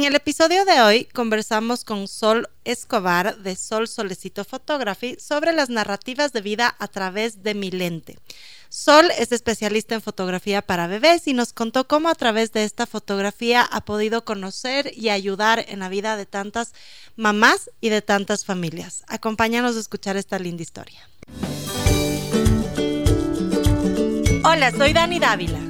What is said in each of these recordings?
En el episodio de hoy conversamos con Sol Escobar de Sol Solecito Photography sobre las narrativas de vida a través de mi lente. Sol es especialista en fotografía para bebés y nos contó cómo a través de esta fotografía ha podido conocer y ayudar en la vida de tantas mamás y de tantas familias. Acompáñanos a escuchar esta linda historia. Hola, soy Dani Dávila.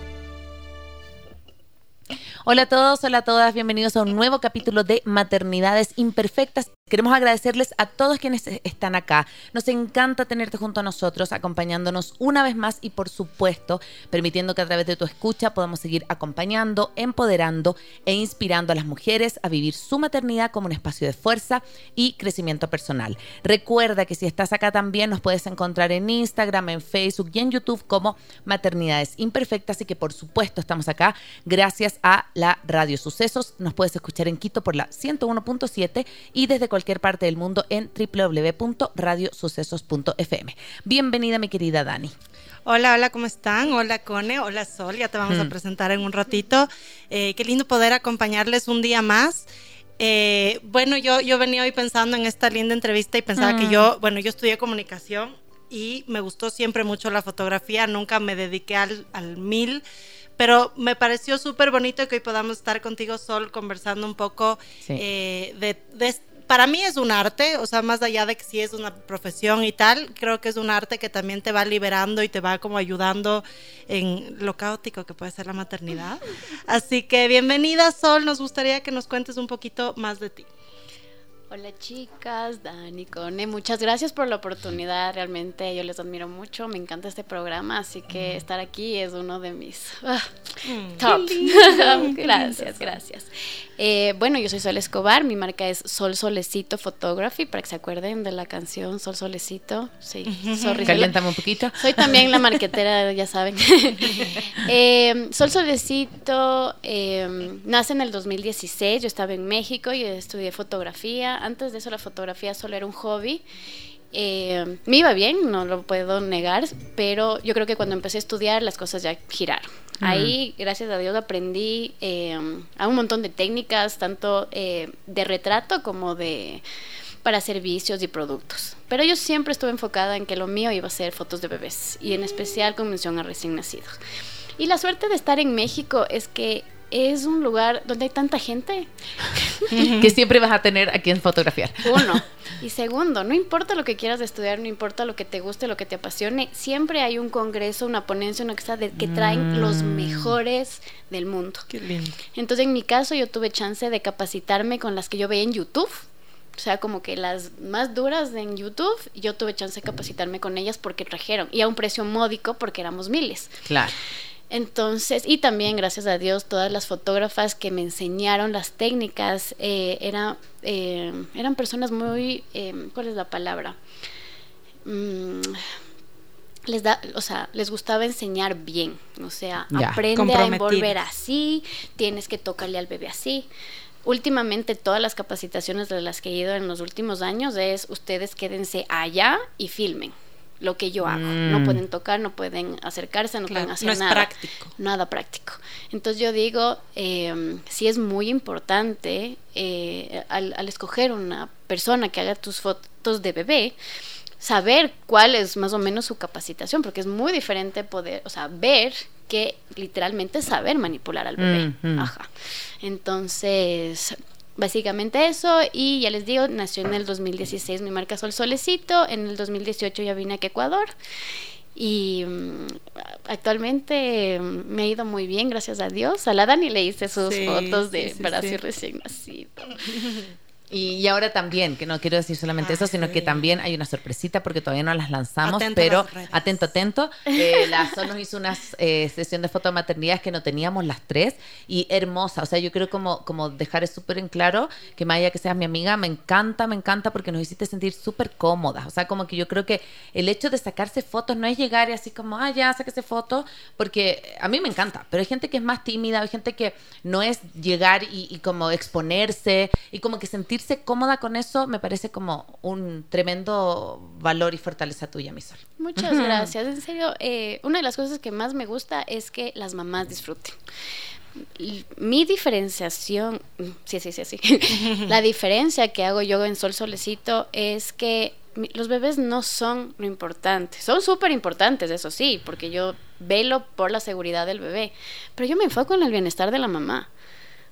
Hola a todos, hola a todas, bienvenidos a un nuevo capítulo de Maternidades Imperfectas. Queremos agradecerles a todos quienes están acá. Nos encanta tenerte junto a nosotros, acompañándonos una vez más y por supuesto, permitiendo que a través de tu escucha podamos seguir acompañando, empoderando e inspirando a las mujeres a vivir su maternidad como un espacio de fuerza y crecimiento personal. Recuerda que si estás acá también nos puedes encontrar en Instagram, en Facebook y en YouTube como Maternidades Imperfectas y que por supuesto estamos acá gracias a la Radio Sucesos. Nos puedes escuchar en Quito por la 101.7 y desde cualquier parte del mundo en www.radiosucesos.fm. Bienvenida mi querida Dani. Hola, hola, ¿cómo están? Hola, Cone, hola, Sol, ya te vamos a mm. presentar en un ratito. Eh, qué lindo poder acompañarles un día más. Eh, bueno, yo, yo venía hoy pensando en esta linda entrevista y pensaba que mm. yo, bueno, yo estudié comunicación y me gustó siempre mucho la fotografía, nunca me dediqué al, al mil pero me pareció súper bonito que hoy podamos estar contigo, Sol, conversando un poco eh, de, de, para mí es un arte, o sea, más allá de que sí es una profesión y tal, creo que es un arte que también te va liberando y te va como ayudando en lo caótico que puede ser la maternidad. Así que bienvenida Sol, nos gustaría que nos cuentes un poquito más de ti. Hola chicas, Dani, Cone, muchas gracias por la oportunidad, realmente yo les admiro mucho, me encanta este programa, así que estar aquí es uno de mis ah, mm. top. gracias, gracias. Eh, bueno, yo soy Sol Escobar, mi marca es Sol Solecito Photography, para que se acuerden de la canción Sol Solecito. Sí, sorry. Caliéntame un poquito. Soy también la marquetera, ya saben. Eh, Sol Solecito eh, nace en el 2016, yo estaba en México y estudié fotografía. Antes de eso la fotografía solo era un hobby. me iba bien, no lo puedo negar, pero yo creo que cuando empecé a estudiar las cosas ya giraron. Ahí, gracias a Dios, aprendí eh, a un montón de técnicas, tanto eh, de retrato como de para servicios y productos. Pero yo siempre estuve enfocada en que lo mío iba a ser fotos de bebés y en especial con mención a recién nacidos. Y la suerte de estar en México es que es un lugar donde hay tanta gente. que siempre vas a tener a quien fotografiar. Uno. Y segundo, no importa lo que quieras estudiar, no importa lo que te guste, lo que te apasione, siempre hay un congreso, una ponencia, una cosa de que traen los mm. mejores del mundo. Qué lindo. Entonces, en mi caso, yo tuve chance de capacitarme con las que yo veía en YouTube. O sea, como que las más duras en YouTube, yo tuve chance de capacitarme con ellas porque trajeron. Y a un precio módico porque éramos miles. Claro. Entonces, y también gracias a Dios, todas las fotógrafas que me enseñaron las técnicas eh, eh, eran personas muy, eh, ¿cuál es la palabra? Mm, les da, o sea, les gustaba enseñar bien, o sea, aprende a envolver así, tienes que tocarle al bebé así. Últimamente todas las capacitaciones de las que he ido en los últimos años es ustedes quédense allá y filmen lo que yo hago. No mm. pueden tocar, no pueden acercarse, no pueden hacer no nada. práctico. Nada práctico. Entonces yo digo, eh, sí es muy importante eh, al, escoger una persona que haga tus fotos de bebé, saber cuál es más o menos su capacitación, porque es muy diferente poder, o sea, ver que literalmente saber manipular al bebé. Mm, mm. Ajá. Entonces, Básicamente eso, y ya les digo, nació en el 2016 mi marca Sol Solecito, en el 2018 ya vine a Ecuador y mm, actualmente mm, me ha ido muy bien, gracias a Dios. A la Dani le hice sus fotos de sí, recién nacido. Y, ahora también, que no quiero decir solamente eso, sino que también hay una sorpresita porque todavía no las lanzamos, Atento pero las atento, atento. Eh, la Sol nos hizo una eh, sesión de foto de maternidad que no teníamos las tres y hermosa. O sea, yo creo como, como dejar súper en claro que Maya, que seas mi amiga, me encanta, me encanta porque nos hiciste sentir súper cómodas. O sea, como que yo creo que el hecho de sacarse fotos no es llegar y así como, ah, ya, sáquese fotos, porque a mí me encanta, pero hay gente que es más tímida, hay gente que no es llegar y, y como exponerse y como que sentirse cómoda con eso me parece como un tremendo valor y fortaleza tuya, mi sol. Muchas gracias. En serio, eh, una de las cosas que más me gusta es que las mamás disfruten. Mi diferenciación, sí, sí, sí, sí. La diferencia que hago yo en Sol Solecito es que los bebés no son lo importante. Son súper importantes, eso sí, porque yo velo por la seguridad del bebé. Pero yo me enfoco en el bienestar de la mamá.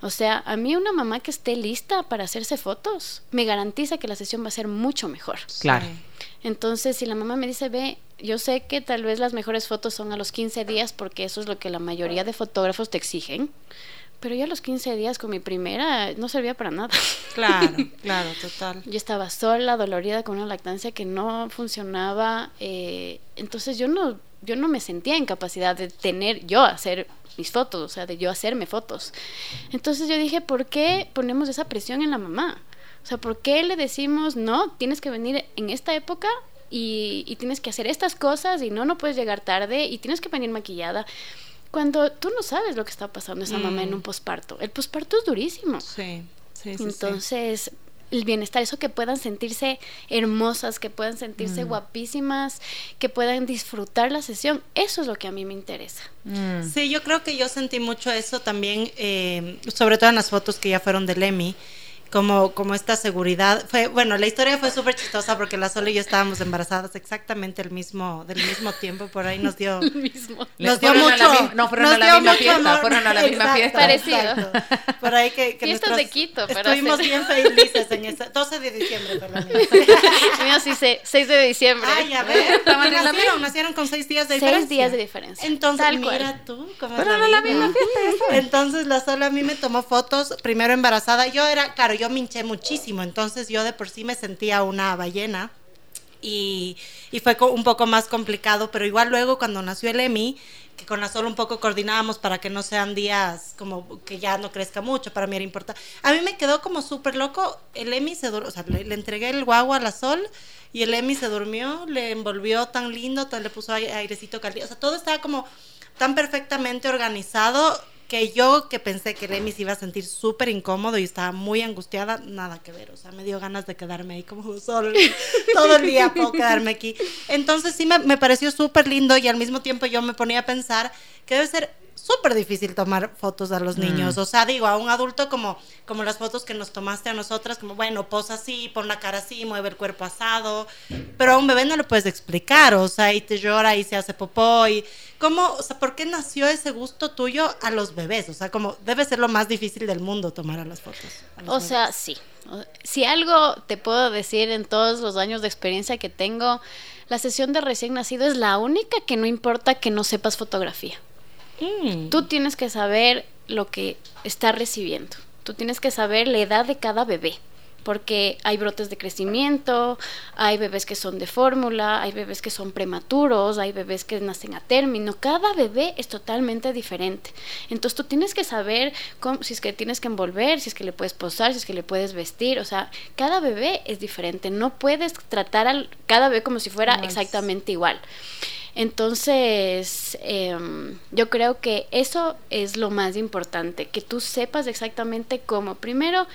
O sea, a mí una mamá que esté lista para hacerse fotos me garantiza que la sesión va a ser mucho mejor. Claro. Entonces, si la mamá me dice, ve, yo sé que tal vez las mejores fotos son a los 15 días porque eso es lo que la mayoría de fotógrafos te exigen, pero yo a los 15 días con mi primera no servía para nada. Claro, claro, total. Yo estaba sola, dolorida, con una lactancia que no funcionaba, eh, entonces yo no, yo no me sentía en capacidad de tener yo hacer mis fotos, o sea, de yo hacerme fotos. Entonces yo dije, ¿por qué ponemos esa presión en la mamá? O sea, ¿por qué le decimos, no, tienes que venir en esta época y, y tienes que hacer estas cosas y no, no puedes llegar tarde y tienes que venir maquillada? Cuando tú no sabes lo que está pasando esa mamá en un posparto. El posparto es durísimo. Sí, sí, sí. sí. El bienestar, eso que puedan sentirse hermosas, que puedan sentirse guapísimas, que puedan disfrutar la sesión, eso es lo que a mí me interesa. Sí, yo creo que yo sentí mucho eso también, eh, sobre todo en las fotos que ya fueron del Emi, como, como esta seguridad. Fue, bueno, la historia fue súper chistosa porque la Sol y yo estábamos embarazadas exactamente el mismo, del mismo tiempo, por ahí nos dio... mismo. Nos dio Fueron a la mucho, no, fueron nos a la dio misma mucho fiesta, amor. fueron a la misma fiesta. Parecido. Por ahí que, que Fiestas nuestros- de Quito, para Estuvimos hacer. bien felices en ese 12 de diciembre mía. Mío sí sé, 6 de diciembre. Ay, a ver, Estaban en la nacieron, nacieron con seis días de diferencia. días de diferencia. Entonces, Tal mira cual. tú, cómo Fueron es a la misma fiesta. Entonces la sola a mí me tomó fotos, primero embarazada. Yo era, claro, yo me hinché muchísimo, entonces yo de por sí me sentía una ballena. Y, y fue un poco más complicado, pero igual luego cuando nació el Emi, que con la Sol un poco coordinábamos para que no sean días como que ya no crezca mucho, para mí era importante. A mí me quedó como súper loco, el Emi se durmió, o sea, le, le entregué el guagua a la Sol y el Emi se durmió, le envolvió tan lindo, le puso aire- airecito caliente, o sea, todo estaba como tan perfectamente organizado que yo que pensé que Emi se iba a sentir súper incómodo y estaba muy angustiada, nada que ver, o sea, me dio ganas de quedarme ahí como solo todo el día puedo quedarme aquí. Entonces sí me, me pareció súper lindo y al mismo tiempo yo me ponía a pensar que debe ser súper difícil tomar fotos a los niños, o sea, digo, a un adulto como, como las fotos que nos tomaste a nosotras, como, bueno, posa así, pon la cara así, mueve el cuerpo asado, pero a un bebé no le puedes explicar, o sea, y te llora y se hace popó, y cómo, o sea, ¿por qué nació ese gusto tuyo a los bebés? O sea, como debe ser lo más difícil del mundo tomar a las fotos. a O bebés. sea, sí. Si algo te puedo decir en todos los años de experiencia que tengo, la sesión de recién nacido es la única que no importa que no sepas fotografía. Mm. Tú tienes que saber lo que está recibiendo. Tú tienes que saber la edad de cada bebé. Porque hay brotes de crecimiento, hay bebés que son de fórmula, hay bebés que son prematuros, hay bebés que nacen a término. Cada bebé es totalmente diferente. Entonces tú tienes que saber cómo- si es que tienes que envolver, si es que le puedes posar, si es que le puedes vestir. O sea, cada bebé es diferente. No puedes tratar a cada bebé como si fuera No exactamente igual. Entonces, em, yo creo que eso es lo más importante, que tú sepas exactamente cómo. Primero,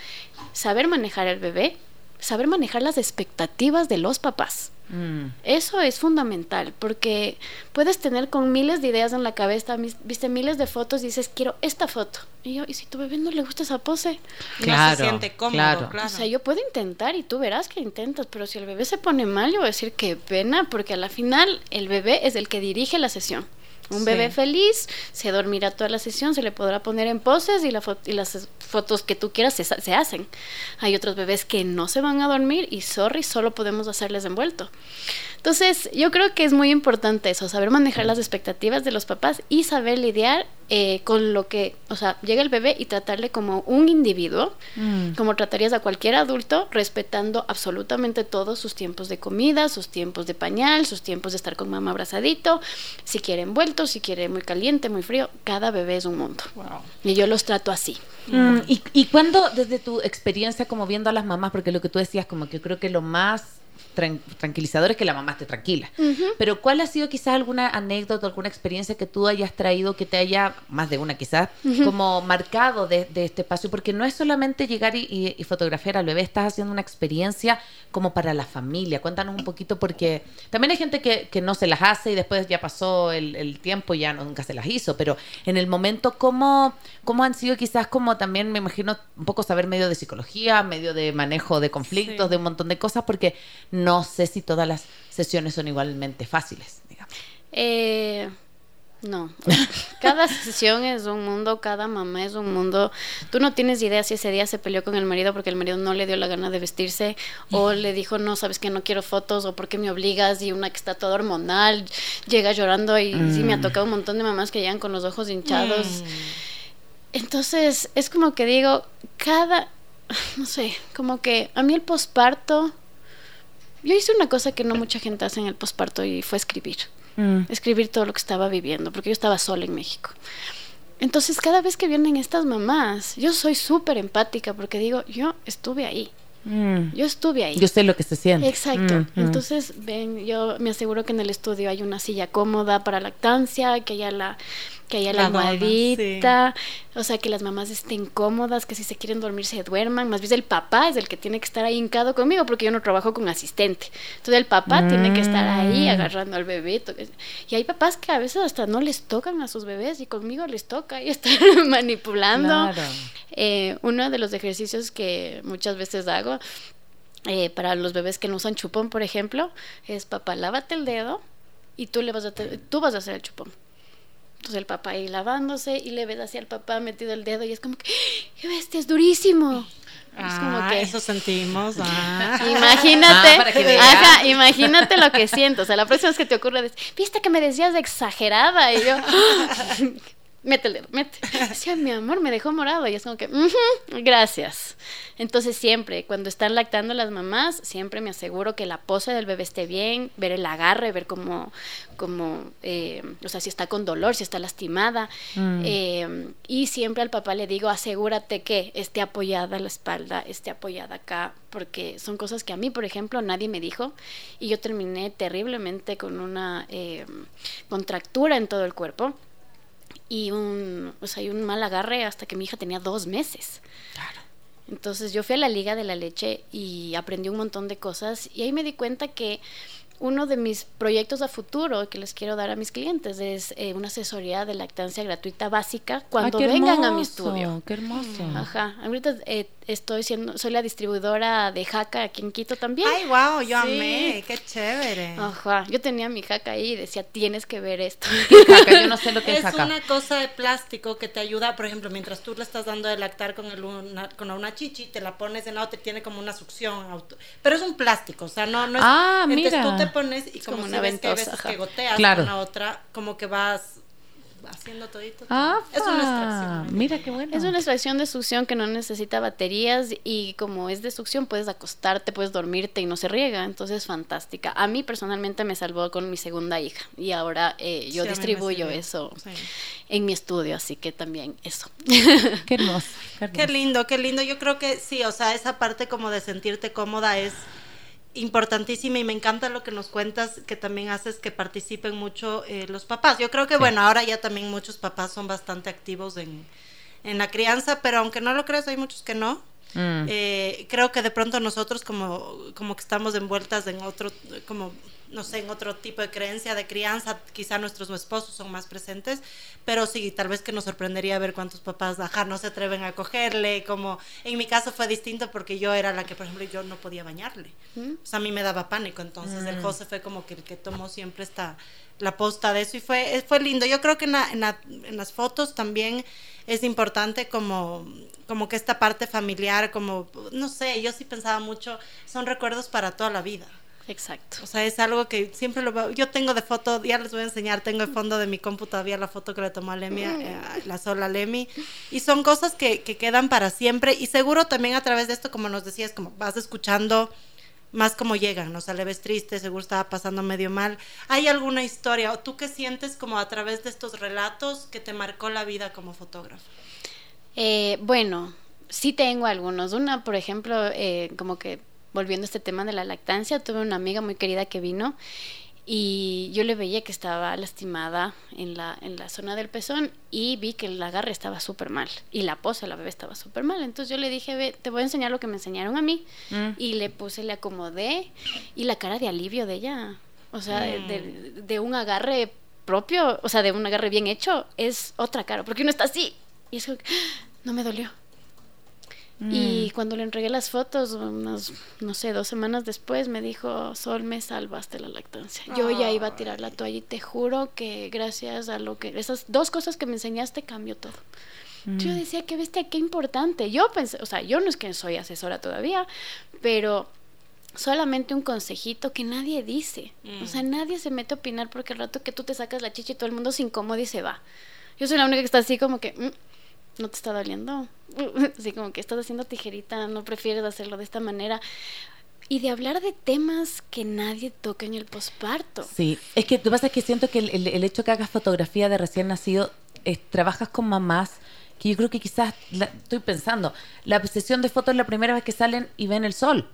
saber manejar el bebé, saber manejar las expectativas de los papás. Mm. Eso es fundamental, porque puedes tener con miles de ideas en la cabeza, mis- viste miles de fotos y dices, quiero esta foto. Y yo, ¿y si tu bebé no le gusta esa pose? no Claro, se siente cómodo, claro. claro. O sea, yo puedo intentar y tú verás que intentas, pero si el bebé se pone mal, yo voy a decir qué pena, porque a la final el bebé es el que dirige la sesión. Un Sí. bebé feliz se dormirá toda la sesión, se le podrá poner en poses y, la fo- y las fotos que tú quieras se, se hacen. Hay otros bebés que no se van a dormir y sorry, solo podemos hacerles envuelto. Entonces, yo creo que es muy importante eso, saber manejar las expectativas de los papás y saber lidiar eh, con lo que, o sea, llega el bebé y tratarle como un individuo, Mm. como tratarías a cualquier adulto, respetando absolutamente todos sus tiempos de comida, sus tiempos de pañal, sus tiempos de estar con mamá abrazadito, si quiere envuelto, si quiere muy caliente, muy frío, cada bebé es un mundo. Y yo los trato así. Mm, ¿Y, y cuándo, desde tu experiencia como viendo a las mamás, porque lo que tú decías, como que creo que lo más tran- tranquilizador es que la mamá esté tranquila, pero ¿cuál ha sido quizás alguna anécdota, alguna experiencia que tú hayas traído que te haya, más de una quizás, como marcado de, de este espacio? Porque no es solamente llegar y, y- y fotografiar al bebé, estás haciendo una experiencia como para la familia. Cuéntanos un poquito porque también hay gente que, que no se las hace y después ya pasó el, el tiempo y ya no- nunca se las hizo, pero en el momento, ¿cómo, ¿cómo han sido quizás como también, me imagino, un poco saber medio de psicología, medio de manejo de conflictos, Sí. de un montón de cosas? Porque no sé si todas las sesiones son igualmente fáciles, digamos. Eh, no. Cada sesión es un mundo, cada mamá es un mundo. Tú no tienes idea si ese día se peleó con el marido porque el marido no le dio la gana de vestirse o le dijo, no, sabes que no quiero fotos o porque me obligas y una que está toda hormonal llega llorando y sí me ha tocado un montón de mamás que llegan con los ojos hinchados. Entonces, es como que digo, cada, no sé, como que a mí el posparto, yo hice una cosa que no mucha gente hace en el posparto y fue escribir escribir todo lo que estaba viviendo, porque yo estaba sola en México. Entonces, cada vez que vienen estas mamás, yo soy súper empática porque digo, yo estuve ahí, Mm. yo estuve ahí. Yo sé lo que se siente. Exacto. Mm, mm. Entonces, ven, yo me aseguro que en el estudio hay una silla cómoda para lactancia, que haya la que haya la, o sea, que las mamás estén cómodas, que si se quieren dormir se duerman. Más bien el papá es el que tiene que estar ahí hincado conmigo porque yo no trabajo con asistente. Entonces el papá tiene que estar ahí Mm. agarrando al bebé. Y hay papás que a veces hasta no les tocan a sus bebés y conmigo les toca y están manipulando. Claro. Eh, uno de los ejercicios que muchas veces hago eh, para los bebés que no usan chupón, por ejemplo, es papá, lávate el dedo y tú le vas a tú vas a hacer el chupón. Entonces el papá ahí lavándose y le ves así al papá metido el dedo y es como que, ¡qué bestia, es durísimo! es como Ah, que, eso sentimos. ah. imagínate, Ah, ajá, imagínate lo que siento. O sea, la próxima vez que te ocurra, es, viste que me decías de exagerada y yo, mete el dedo, mete. Decía, mi amor, me dejó morado y es como que, "Ujú, gracias. Entonces siempre, cuando están lactando las mamás, siempre me aseguro que la pose del bebé esté bien, ver el agarre, ver cómo, cómo eh, o sea, si está con dolor, si está lastimada. Mm. Eh, y siempre al papá le digo, asegúrate que esté apoyada la espalda, esté apoyada acá, porque son cosas que a mí, por ejemplo, nadie me dijo y yo terminé terriblemente con una eh, contractura en todo el cuerpo y un, o sea, y un mal agarre hasta que mi hija tenía dos meses. Entonces yo fui a la Liga de la Leche y aprendí un montón de cosas y ahí me di cuenta que uno de mis proyectos a futuro que les quiero dar a mis clientes es eh, una asesoría de lactancia gratuita básica cuando Ah, vengan a mi estudio. Qué hermoso. Ajá, ahorita eh, estoy siendo, soy la distribuidora de Jaca aquí en Quito también. Ay, wow, yo Sí. amé, qué chévere. Ajá, yo tenía mi jaca ahí y decía, tienes que ver esto. Jaca, yo no sé lo que es, Es jaca. una cosa de plástico que te ayuda, por ejemplo, mientras tú le estás dando de lactar con, el una, con una chichi, te la pones en la otra, tiene como una succión. auto- pero es un plástico, o sea, no, no es. Ah, entonces mira. tú te pones y Es como, como una que hay ventosa, veces ajá. que goteas Claro. con la otra, como que vas haciendo todito. Ah, es una extracción. mira qué bueno. Es una extracción de succión que no necesita baterías y como es de succión puedes acostarte, puedes dormirte y no se riega, entonces es fantástica. A mí personalmente me salvó con mi segunda hija y ahora eh, yo Sí, distribuyo eso Sí. en mi estudio, así que también eso. Qué hermoso. Qué, Qué hermoso. lindo, qué lindo. Yo creo que sí, o sea, esa parte como de sentirte cómoda es importantísima y me encanta lo que nos cuentas, que también haces que participen mucho eh, los papás. Yo creo que, bueno, ahora ya también muchos papás son bastante activos en, en la crianza, pero aunque no lo creas, hay muchos que no. Mm. Eh, creo que de pronto nosotros como, como que estamos envueltas en otro, como, no sé, en otro tipo de creencia de crianza, quizá nuestros esposos son más presentes, pero sí, tal vez que nos sorprendería ver cuántos papás, ajá, no se atreven a cogerle, como, en mi caso fue distinto porque yo era la que, por ejemplo, yo no podía bañarle, o sea, a mí me daba pánico, entonces el José fue como que el que tomó siempre esta, la posta de eso y fue, eh, fue lindo, yo creo que en, la- en la- en las fotos también es importante como, como que esta parte familiar, como, no sé, yo sí pensaba mucho, son recuerdos para toda la vida. Exacto. O sea, es algo que siempre lo veo. Yo tengo de foto, ya les voy a enseñar, tengo de fondo de mi compu todavía la foto que le tomó a Lemi, eh, la sola Lemi. Y son cosas que, que quedan para siempre. Y seguro también a través de esto, como nos decías, como vas escuchando más como llegan, ¿no? O sea, le ves triste, seguro estaba pasando medio mal. ¿Hay alguna historia o tú qué sientes como a través de estos relatos que te marcó la vida como fotógrafo? Eh, bueno, sí tengo algunos. Una, por ejemplo, eh, como que volviendo a este tema de la lactancia, tuve una amiga muy querida que vino y yo le veía que estaba lastimada en la, en la zona del pezón y vi que el agarre estaba súper mal y la pose la bebé estaba súper mal. Entonces yo le dije, ve, te voy a enseñar lo que me enseñaron a mí Mm. y le puse, le acomodé y la cara de alivio de ella, o sea, de, de- de un agarre propio, o sea, de un agarre bien hecho, es otra cara, porque uno está así y es como que, "Ah, no me dolió. Y cuando le entregué las fotos, unas, no sé, dos semanas después, me dijo, Sol, me salvaste la lactancia. Yo ya iba a tirar la toalla y te juro que gracias a lo que, esas dos cosas que me enseñaste, cambió todo. Yo decía, qué bestia, qué importante. Yo pensé, o sea, yo no es que soy asesora todavía, pero solamente un consejito que nadie dice. O sea, nadie se mete a opinar porque el rato que tú te sacas la chicha y todo el mundo se incomoda y se va. Yo soy la única que está así como que, "Mm, ¿no te está doliendo? Así como que estás haciendo tijerita, no prefieres hacerlo de esta manera. Y de hablar de temas que nadie toca en el posparto. Sí, es que tú pasa que siento que el, el- el hecho que hagas fotografía de recién nacido, trabajas con mamás que yo creo que quizás, la- estoy pensando, la sesión de fotos es la primera vez que salen y ven el sol.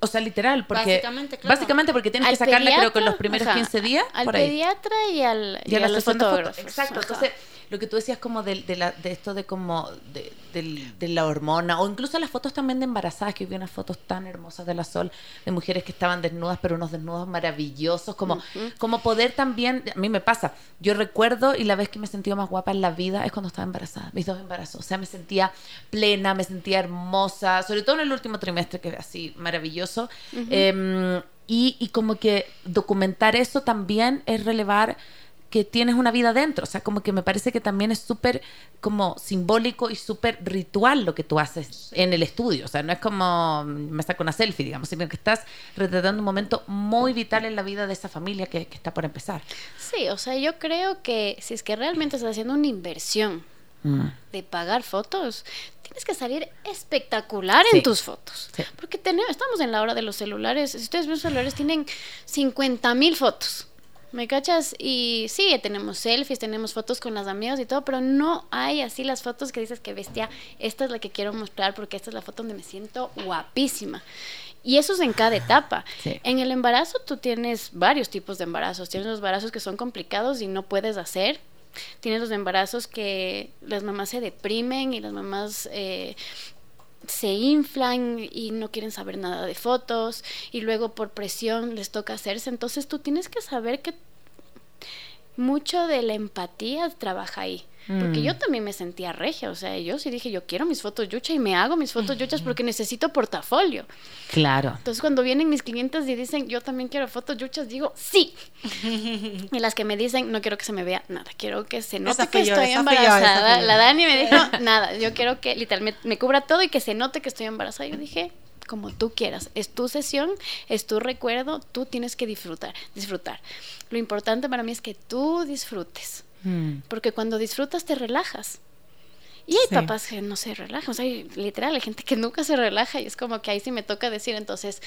O sea, literal, porque... Básicamente, claro. Básicamente porque tienes Al que sacarla creo que en los primeros ajá, 15 días. Al por ahí. pediatra y al, Y a la los fotógrafos. Exacto. Ajá. Entonces, lo que tú decías como de, de, la, de esto de como de, la hormona, o incluso las fotos también de embarazadas, que vi unas fotos tan hermosas de la Sol, de mujeres que estaban desnudas, pero unos desnudos maravillosos, como, como poder también, a mí me pasa, yo recuerdo y la vez que me he sentido más guapa en la vida es cuando estaba embarazada, mis dos embarazos, o sea, me sentía plena, me sentía hermosa, sobre todo en el último trimestre, que así maravilloso. Em, y, y como que documentar eso también es relevar que tienes una vida dentro, o sea, como que me parece que también es súper como simbólico y súper ritual lo que tú haces en el estudio, o sea, no es como mm, me saco una selfie, digamos, sino que estás retratando un momento muy vital en la vida de esa familia que, que está por empezar. Sí, o sea, yo creo que si es que realmente estás haciendo una inversión Mm. de pagar fotos, tienes que salir espectacular Sí. en tus fotos. Sí. Porque tenemos, estamos en la hora de los celulares. Si ustedes ven los celulares, tienen 50 mil fotos. ¿Me cachas? Y sí, tenemos selfies, tenemos fotos con las amigas y todo, pero no hay así las fotos que dices que bestia, esta es la que quiero mostrar porque esta es la foto donde me siento guapísima. Y eso es en cada etapa. Sí. En el embarazo tú tienes varios tipos de embarazos. Tienes los embarazos que son complicados y no puedes hacer. Tienes los embarazos que las mamás se deprimen y las mamás eh, se inflan y no quieren saber nada de fotos y luego por presión les toca hacerse. Entonces tú tienes que saber que mucho de la empatía trabaja ahí. Porque Mm. yo también me sentía regia, o sea, yo sí dije, yo quiero mis fotos yucha y me hago mis fotos yuchas porque necesito portafolio. Claro. Entonces cuando vienen mis clientes y dicen, yo también quiero fotos yuchas, digo, sí. y las que me dicen, no quiero que se me vea nada, quiero que se note Esa que yo, estoy yo, embarazada. yo. La Dani me dijo, nada, yo quiero que literalmente me cubra todo y que se note que estoy embarazada. Yo dije, como tú quieras, es tu sesión, es tu recuerdo, tú tienes que disfrutar, disfrutar. Lo importante para mí es que tú disfrutes, Mm. porque cuando disfrutas te relajas. Y hay Sí. papás que no se relajan, o sea, hay- literal, hay gente que nunca se relaja y es como que ahí sí me toca decir, entonces,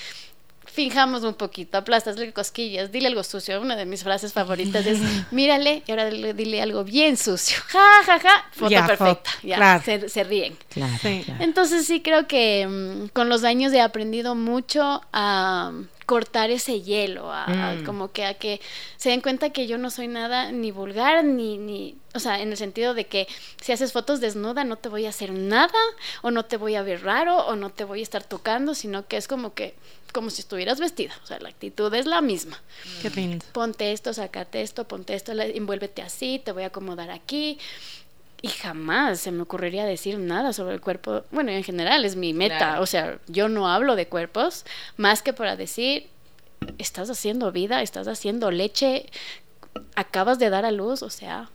finjamos un poquito, aplastasle cosquillas, dile algo sucio. Una de mis frases favoritas es, mírale y ahora dile, dile algo bien sucio. Ja, ja, ja, foto Ya, perfecta. foto, Ya, claro. se, se ríen. Claro, Sí. claro. Entonces sí creo que mm, con los años he aprendido mucho a mm, cortar ese hielo, a, a Mm. como que a que se den cuenta que yo no soy nada ni vulgar ni ni, o sea, en el sentido de que si haces fotos desnuda no te voy a hacer nada o no te voy a ver raro o no te voy a estar tocando, sino que es como que como si estuvieras vestida, o sea, la actitud es la misma Qué lindo. ponte esto, sácate esto, ponte esto, envuélvete así, te voy a acomodar aquí. Y jamás se me ocurriría decir nada sobre el cuerpo. Bueno, en general es mi meta. Claro. O sea, yo no hablo de cuerpos más que para decir, estás haciendo vida, estás haciendo leche, acabas de dar a luz, o sea,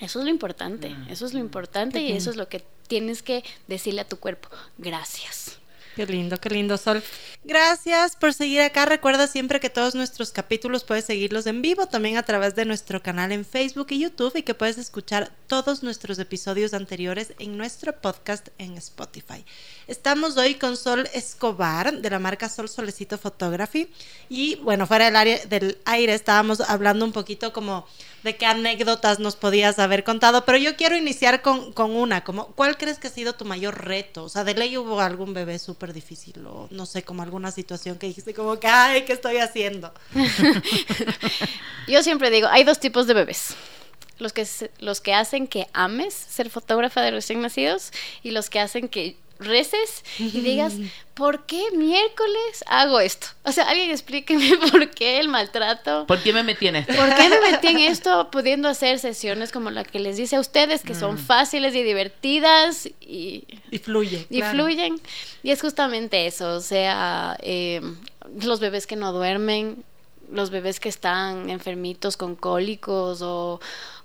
eso es lo importante. Eso es lo importante y eso es lo que tienes que decirle a tu cuerpo. Gracias. Qué lindo, qué lindo, Sol. Gracias por seguir acá. Recuerda siempre que todos nuestros capítulos puedes seguirlos en vivo, también a través de nuestro canal en Facebook y YouTube y que puedes escuchar todos nuestros episodios anteriores en nuestro podcast en Spotify. Estamos hoy con Sol Escobar de la marca Sol Solecito Photography y bueno, fuera del, área, del aire estábamos hablando un poquito como de qué anécdotas nos podías haber contado, pero yo quiero iniciar con, con una, como, ¿cuál crees que ha sido tu mayor reto? O sea, de ley hubo algún bebé súper difícil o no sé, como alguna situación que dijiste como que, ay, ¿qué estoy haciendo? yo siempre digo, hay dos tipos de bebés. Los que, los que hacen que ames ser fotógrafa de recién nacidos y los que hacen que reces y digas, ¿por qué miércoles hago esto? O sea, alguien explíqueme por qué el maltrato. ¿Por qué me metí en esto? ¿Por qué me metí en esto pudiendo hacer sesiones como la que les dice a ustedes, que son mm. fáciles y divertidas y, y fluyen? Y fluyen. Y es justamente eso, o sea, eh, los bebés que no duermen, los bebés que están enfermitos con cólicos o,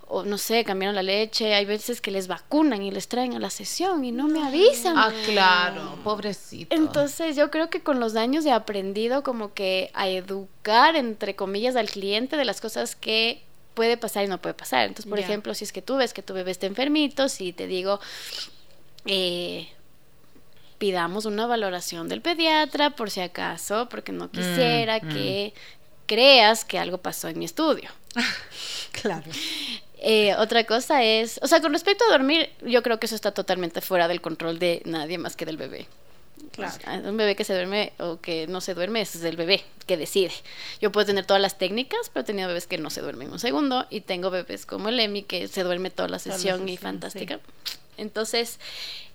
o no sé, cambiaron la leche, hay veces que les vacunan y les traen a la sesión y no me avisan. Ah, claro, pobrecito. Entonces yo creo que con los años he aprendido como que a educar, entre comillas, al cliente de las cosas que puede pasar y no puede pasar. Entonces, por ejemplo, si es que tú ves que tu bebé está enfermito, si te digo, eh, pidamos una valoración del pediatra por si acaso, porque no quisiera mm, que mm. creas que algo pasó en mi estudio. claro. Eh, otra cosa es, o sea, con respecto a dormir, yo creo que eso está totalmente fuera del control de nadie más que del bebé. Claro. un bebé que se duerme o que no se duerme es el bebé que decide. Yo puedo tener todas las técnicas, pero he tenido bebés que no se duermen un segundo y tengo bebés como el Emi que se duerme toda la sesión, y fantástica. Entonces,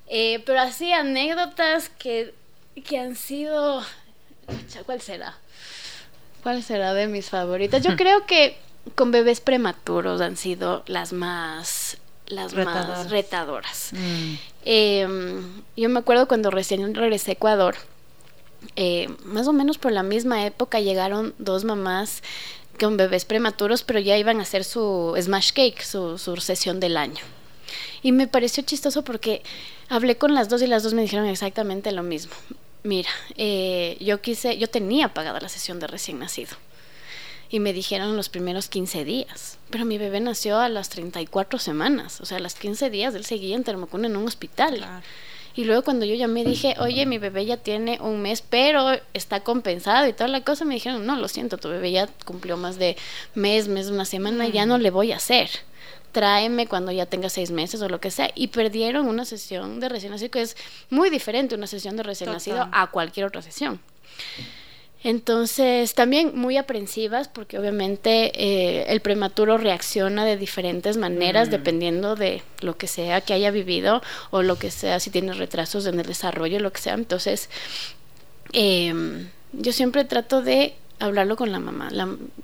eh, pero así anécdotas que, que han sido... ¿Cuál será? ¿Cuál será de mis favoritas? Yo creo que con bebés prematuros han sido las más las más retadoras. Mm. Em, yo me acuerdo cuando recién regresé a Ecuador, eh, más o menos por la misma época llegaron dos mamás con bebés prematuros, pero ya iban a hacer su smash cake, su, su sesión del año. Y me pareció chistoso porque hablé con las dos y las dos me dijeron exactamente lo mismo. Mira, eh, yo quise, yo tenía pagada la sesión de recién nacido y me dijeron los primeros 15 días. Pero mi bebé nació a las 34 semanas, o sea, a las 15 días él seguía en Termocuna en un hospital. Y luego cuando yo ya me dije, oye, mi bebé ya tiene un mes, pero está compensado y toda la cosa, me dijeron, no, lo siento, tu bebé ya cumplió más de mes, mes, una semana, ya no mm. le voy a hacer. Tráeme cuando ya tenga seis meses o lo que sea. Y perdieron una sesión de recién nacido, que es muy diferente una sesión de recién nacido a cualquier otra sesión. Entonces, también muy aprensivas porque obviamente eh, el prematuro reacciona de diferentes maneras mm. dependiendo de lo que sea que haya vivido o lo que sea, si tiene retrasos en el desarrollo, lo que sea. Entonces, em, yo siempre trato de hablarlo con la mamá.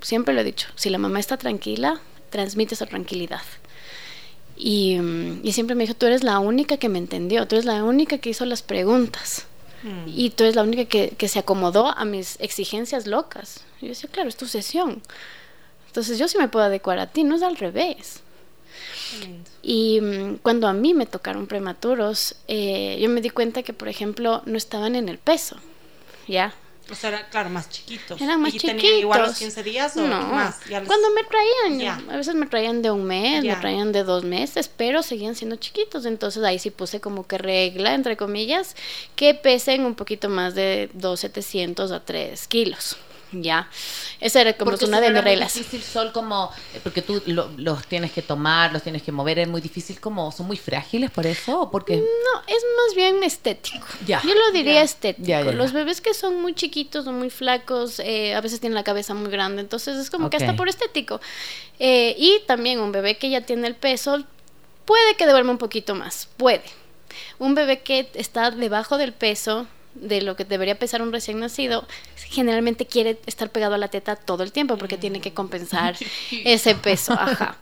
siempre lo he dicho, si la mamá está tranquila, transmite esa tranquilidad. Y, y siempre me dijo, tú eres la única que me entendió, tú eres la única que hizo las preguntas. Mm. Y tú eres la única que, que, se acomodó a mis exigencias locas. Y yo decía, claro, es tu sesión. Entonces yo sí me puedo adecuar a ti, no es al revés. Y mm, cuando a mí me tocaron prematuros, eh, yo me di cuenta que, por ejemplo, no estaban en el peso. ¿Ya? O sea, era, claro, más chiquitos. Eran más ¿Y chiquitos. igual los 15 días o más? Cuando me traían, a veces me traían de un mes, me traían de dos meses, pero seguían siendo chiquitos. Entonces ahí sí puse como que regla, entre comillas, que pesen un poquito más de 2,700 a 3 kilos. Ya, esa era como una de mis reglas. Es difícil, Sol, como, eh, porque tú los tienes que tomar, los tienes que mover, es muy difícil, como, ¿son muy frágiles por eso? ¿O porque... No, es más bien estético. Ya. Yo lo diría estético. los bebés que son muy chiquitos o muy flacos, eh, a veces tienen la cabeza muy grande, entonces es como que hasta por estético. Eh, y también un bebé que ya tiene el peso, puede que duerma un poquito más, puede. Un bebé que está debajo del peso, de lo que debería pesar un recién nacido, generalmente quiere estar pegado a la teta todo el tiempo porque tiene que compensar ese peso. Ajá.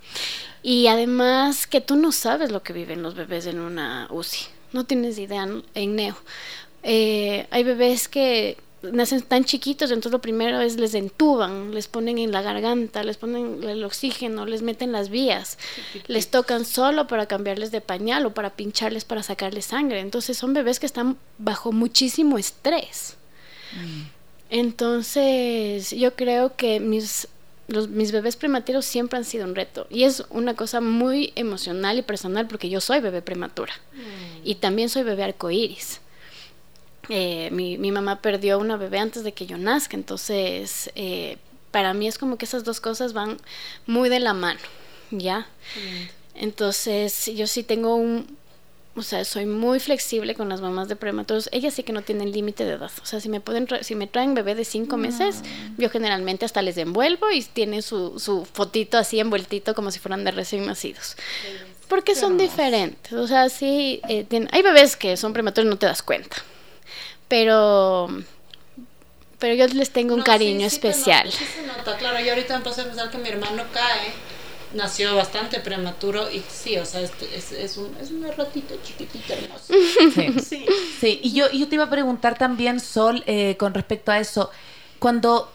Y además que tú no sabes lo que viven los bebés en una UCI. No tienes idea en neo. Eh, hay bebés que nacen tan chiquitos, entonces lo primero es les entuban, les ponen en la garganta, les ponen el oxígeno, les meten las vías, les tocan solo para cambiarles de pañal o para pincharles para sacarles sangre. Entonces son bebés que están bajo muchísimo estrés. Mm. Entonces yo creo que mis, los, mis bebés prematuros siempre han sido un reto y es una cosa muy emocional y personal porque yo soy bebé prematura mm. y también soy bebé arcoíris. Eh, mi, mi, mamá perdió una bebé antes de que yo nazca, entonces eh, para mí es como que esas dos cosas van muy de la mano, ¿ya? Entonces yo sí tengo un, o sea, soy muy flexible con las mamás de prematuros. Ellas sí que no tienen límite de edad. O sea, si me pueden si me traen bebé de cinco meses, yo generalmente hasta les envuelvo y tiene su, su fotito así envueltito como si fueran de recién nacidos. Porque son diferentes. O sea, sí, eh, hay bebés que son prematuros y no te das cuenta pero pero yo les tengo un cariño especial. sí se nota, claro, yo ahorita empecé a pensar que mi hermano cae, nació bastante prematuro y sí, o sea, es, es, un, es un ratito chiquitito hermoso. Sí, sí. Y, yo, yo te iba a preguntar también, Sol, eh, con respecto a eso, cuando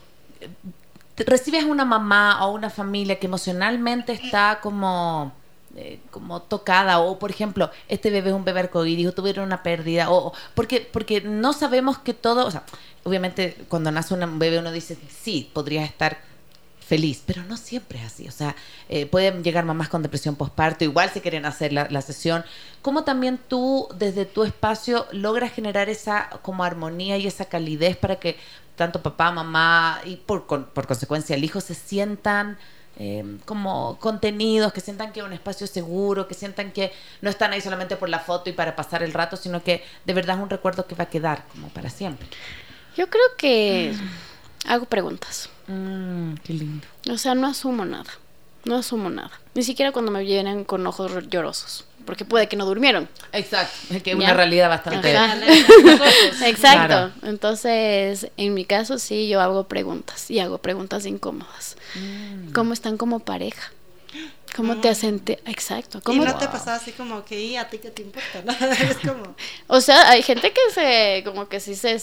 recibes a una mamá o una familia que emocionalmente está como eh, como tocada o por ejemplo este bebé es un bebé arcoíris o tuvieron una pérdida o porque porque no sabemos que todo o sea obviamente cuando nace un bebé uno dice sí podría estar feliz, pero no siempre es así. O sea, eh, pueden llegar mamás con depresión postparto, igual si quieren hacer la, la, sesión. ¿Cómo también tú, desde tu espacio, logras generar esa como armonía y esa calidez para que tanto papá, mamá y por, por consecuencia el hijo se sientan Em, como contenidos, que sientan que es un espacio seguro, que sientan que no están ahí solamente por la foto y para pasar el rato, sino que de verdad es un recuerdo que va a quedar como para siempre. Yo creo que hago preguntas. Mm, qué lindo. O sea, no asumo nada. No asumo nada. Ni siquiera cuando me vienen con ojos llorosos. Porque puede que no durmieron. Exacto. Es que es una realidad bastante. Exacto. Entonces, en mi caso, sí, yo hago preguntas. Y hago preguntas incómodas. Mm. ¿Cómo están como pareja? ¿Cómo te hacen? Exacto. ¿Cómo? Y no te pasaba así como que, ¿y a ti qué te importa? es como... O sea, hay gente que se, como que sí se,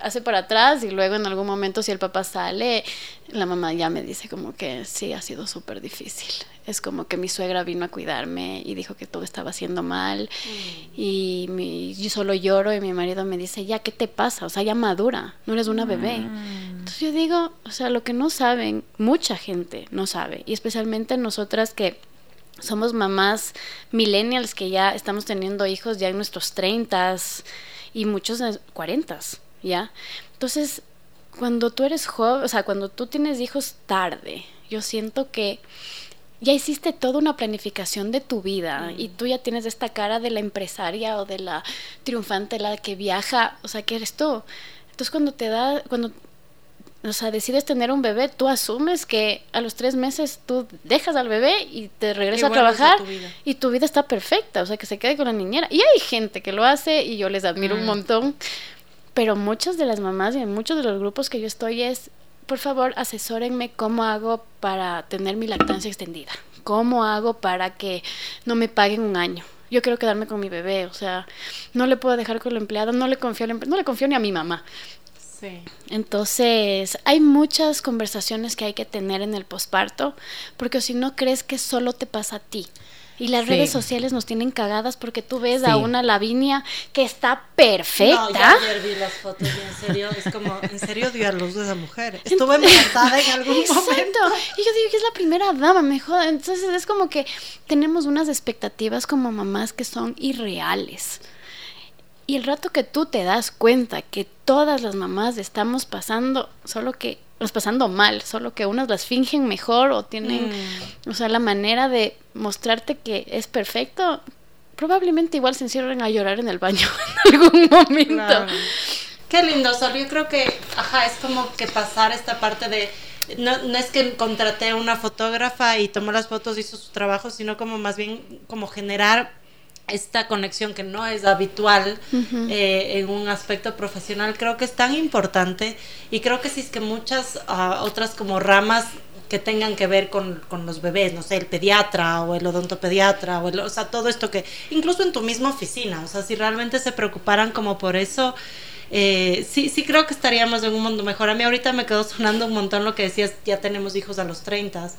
hace para atrás y luego en algún momento si el papá sale, la mamá ya me dice como que sí, ha sido súper difícil. Es como que mi suegra vino a cuidarme y dijo que todo estaba haciendo mal mm. y mi, yo solo lloro y mi marido me dice, ya, ¿qué te pasa? O sea, ya madura, no eres una bebé. Mm. Entonces yo digo, o sea, lo que no saben, mucha gente no sabe, y especialmente nosotras que somos mamás millennials que ya estamos teniendo hijos ya en nuestros 30 y muchos en 40, ¿ya? Entonces, cuando tú eres joven, o sea, cuando tú tienes hijos tarde, yo siento que ya hiciste toda una planificación de tu vida y tú ya tienes esta cara de la empresaria o de la triunfante, la que viaja, o sea, que eres tú. Entonces cuando te da, cuando o sea, decides tener un bebé, tú asumes que a los tres meses tú dejas al bebé y te regresas a trabajar y tu vida está perfecta, o sea, que se quede con la niñera. Y hay gente que lo hace y yo les admiro un montón, pero muchas de las mamás y en muchos de los grupos que yo estoy es, por favor, asesórenme cómo hago para tener mi lactancia extendida, cómo hago para que no me paguen un año. Yo quiero quedarme con mi bebé, o sea, no le puedo dejar con la empleada, no le confío, no le confío ni a mi mamá. Entonces, hay muchas conversaciones que hay que tener en el posparto, porque si no crees que solo te pasa a ti. Y las redes sociales nos tienen cagadas porque tú ves a una Lavinia que está perfecta. No, yo ayer vi las fotos y en serio, es como, en serio dio a luz de esa mujer. Estuve embarazada en algún momento. Y yo digo que es la primera dama, mejor. Entonces es como que tenemos unas expectativas como mamás que son irreales. Y el rato que tú te das cuenta que todas las mamás estamos pasando, solo que nos pasando mal, solo que unas las fingen mejor o tienen, mm. o sea, la manera de mostrarte que es perfecto, probablemente igual se encierren a llorar en el baño en algún momento. Qué lindo, Sol. Yo creo que, ajá, es como que pasar esta parte de no, no es que contraté a una fotógrafa y tomó las fotos, hizo su trabajo, sino como más bien como generar esta conexión que no es habitual eh, en un aspecto profesional creo que es tan importante y creo que si es que muchas ah, otras como ramas que tengan que ver con, con, los bebés, no sé, el pediatra o el odontopediatra o, el, o sea, todo esto que, incluso en tu misma oficina, o sea, si realmente se preocuparan como por eso, eh, sí, sí creo que estaríamos en un mundo mejor. A mí ahorita me quedó sonando un montón lo que decías, ya tenemos hijos a los 30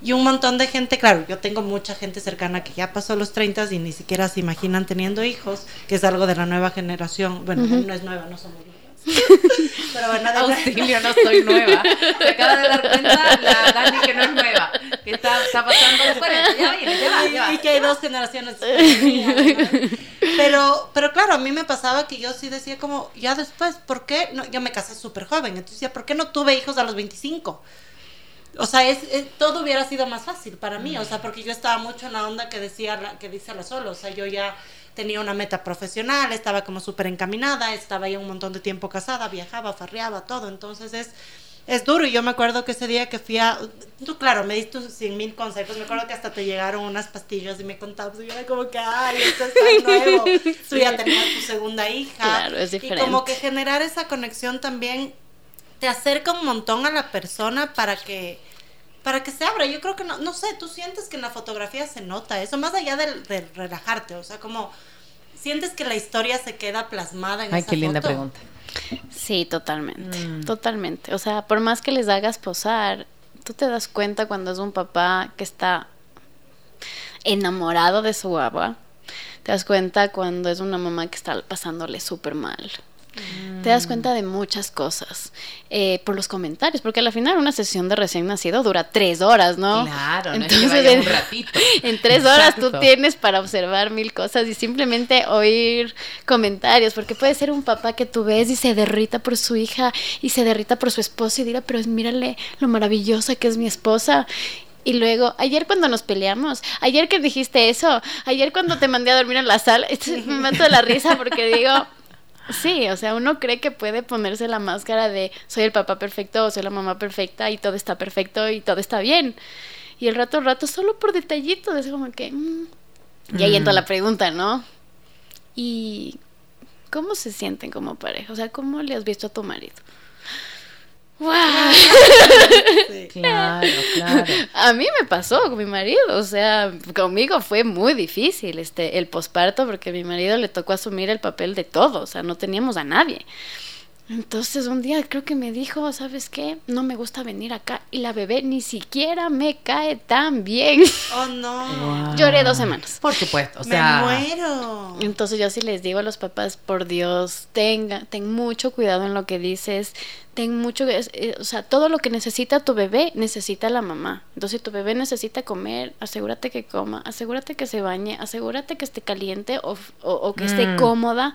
y un montón de gente, claro, yo tengo mucha gente cercana que ya pasó los 30 y ni siquiera se imaginan teniendo hijos, que es algo de la nueva generación. Bueno, no es nueva, no somos nuevas. Pero bueno, Auxilio, no soy nueva. Se acaba de dar cuenta la Dani que no es nueva, que está, está pasando los 40. Ya viene, ya va, ya va. Y que hay dos generaciones. pero, pero claro, a mí me pasaba que yo sí decía como, ya después, ¿por qué? No, yo me casé súper joven, entonces decía, ¿por qué no tuve hijos a los 25? O sea, es, todo hubiera sido más fácil para mí, o sea, porque yo estaba mucho en la onda que decía la, que dice la solo, o sea, yo ya tenía una meta profesional, estaba como súper encaminada, estaba ya un montón de tiempo casada, viajaba, farreaba, todo, entonces es, es duro y yo me acuerdo que ese día que fui a, tú claro, me diste cien mil consejos, me acuerdo que hasta te llegaron unas pastillas y me contabas, y yo era como que, ay, esto es tan nuevo, tú ya tenías tu segunda hija, claro, es diferente. y como que generar esa conexión también te acerca un montón a la persona para que para que se abra. Yo creo que no, no sé, tú sientes que en la fotografía se nota eso, más allá de, relajarte, o sea, como sientes que la historia se queda plasmada en Ay, qué linda pregunta. Sí, totalmente, mm. totalmente. O sea, por más que les hagas posar, tú te das cuenta cuando es un papá que está enamorado de su agua. Te das cuenta cuando es una mamá que está pasándole súper mal. Te das cuenta de muchas cosas eh, por los comentarios, porque al final una sesión de recién nacido dura tres horas, ¿no? Claro, Entonces, en, un ratito. En tres horas tú tienes para observar mil cosas y simplemente oír comentarios, porque puede ser un papá que tú ves y se derrita por su hija y se derrita por su esposa y dirá, pero mírale lo maravillosa que es mi esposa. Y luego, ayer cuando nos peleamos, ayer que dijiste eso, ayer cuando te mandé a dormir en la sala, me mato de la risa porque digo, Sí, o sea, uno cree que puede ponerse la máscara de soy el papá perfecto o soy la mamá perfecta y todo está perfecto y todo está bien. Y el rato, rato, solo por detallitos, es como que... Mm. Y ahí entra la mm. pregunta, ¿no? ¿Y cómo se sienten como pareja? O sea, ¿cómo le has visto a tu marido? ¡Wow! Claro, claro. A mí me pasó con mi marido, o sea, conmigo fue muy difícil este el posparto porque a mi marido le tocó asumir el papel de todo, o sea, no teníamos a nadie. Entonces un día creo que me dijo, ¿sabes qué? No me gusta venir acá y la bebé ni siquiera me cae tan bien. Oh no. Lloré dos semanas. Por supuesto, o sea. Me muero. Entonces yo sí les digo a los papás, por Dios, tenga, ten mucho cuidado en lo que dices, ten mucho, eh, o sea, todo lo que necesita tu bebé necesita la mamá. Entonces, si tu bebé necesita comer, asegúrate que coma, asegúrate que se bañe, asegúrate que esté caliente o, o, que esté mm. cómoda.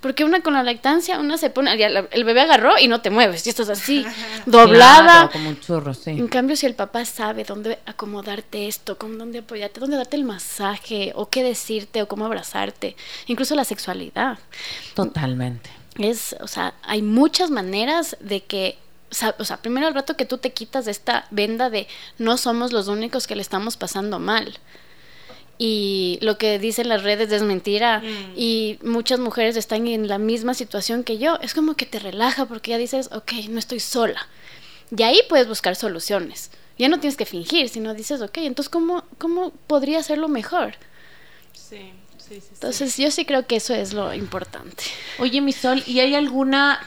Porque una con la lactancia, una se pone, el bebé agarró y no te mueves, y estás así, doblada. como un churro, sí. En cambio, si el papá sabe dónde acomodarte esto, con dónde apoyarte, dónde darte el masaje, o qué decirte, o cómo abrazarte, incluso la sexualidad. Totalmente es, o sea, hay muchas maneras de que, o sea, primero el rato que tú te quitas de esta venda de no somos los únicos que le estamos pasando mal. Y lo que dicen las redes es mentira. Mm. Y muchas mujeres están en la misma situación que yo. Es como que te relaja porque ya dices, ok, no estoy sola. Y ahí puedes buscar soluciones. Ya no tienes que fingir, sino dices, ok, entonces, ¿cómo, cómo podría hacerlo mejor? Sí. Entonces yo sí creo que eso es lo importante. Oye, mi Sol, ¿y hay alguna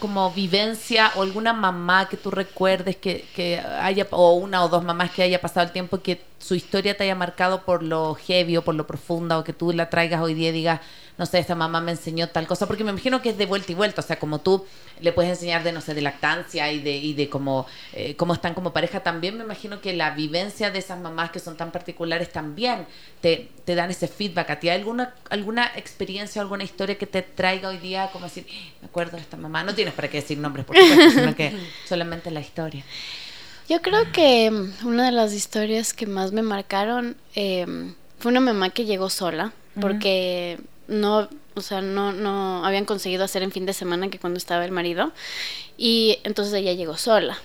como vivencia o alguna mamá que tú recuerdes que, que haya, o una o dos mamás que haya pasado el tiempo que su historia te haya marcado por lo heavy o por lo profunda o que tú la traigas hoy día y digas, no sé, esta mamá me enseñó tal cosa, porque me imagino que es de vuelta y vuelta, o sea, como tú le puedes enseñar de, no sé, de lactancia y de, y de cómo, eh, cómo están como pareja, también me imagino que la vivencia de esas mamás que son tan particulares también te, te dan ese feedback a ti. ¿Hay alguna, alguna experiencia o alguna historia que te traiga hoy día como decir, eh, me acuerdo de esta mamá? No tienes para qué decir nombres, por supuesto, sino que solamente la historia. Yo creo que mm, una de las historias que más me marcaron eh, fue una mamá que llegó sola, porque no, o sea, no, no habían conseguido hacer en fin de semana que cuando estaba el marido. Y entonces ella llegó sola.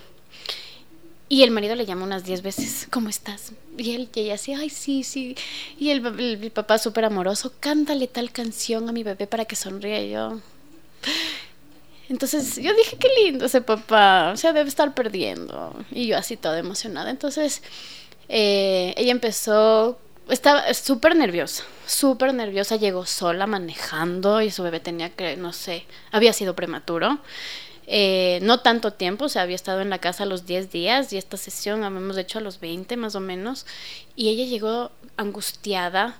Y el marido le llamó unas 10 veces, ¿cómo estás? Y él ella así, ay, sí, sí. Y el, el, papá súper amoroso, cántale tal canción a mi bebé para que sonríe. Y yo, entonces yo dije, qué lindo ese papá, o sea, debe estar perdiendo. Y yo así toda emocionada. Entonces eh, ella empezó estaba súper nerviosa, súper nerviosa. Llegó sola manejando y su bebé tenía que, no sé, había sido prematuro. Eh, no tanto tiempo, o sea, había estado en la casa los 10 días y esta sesión habíamos hecho a los 20 más o menos. Y ella llegó angustiada,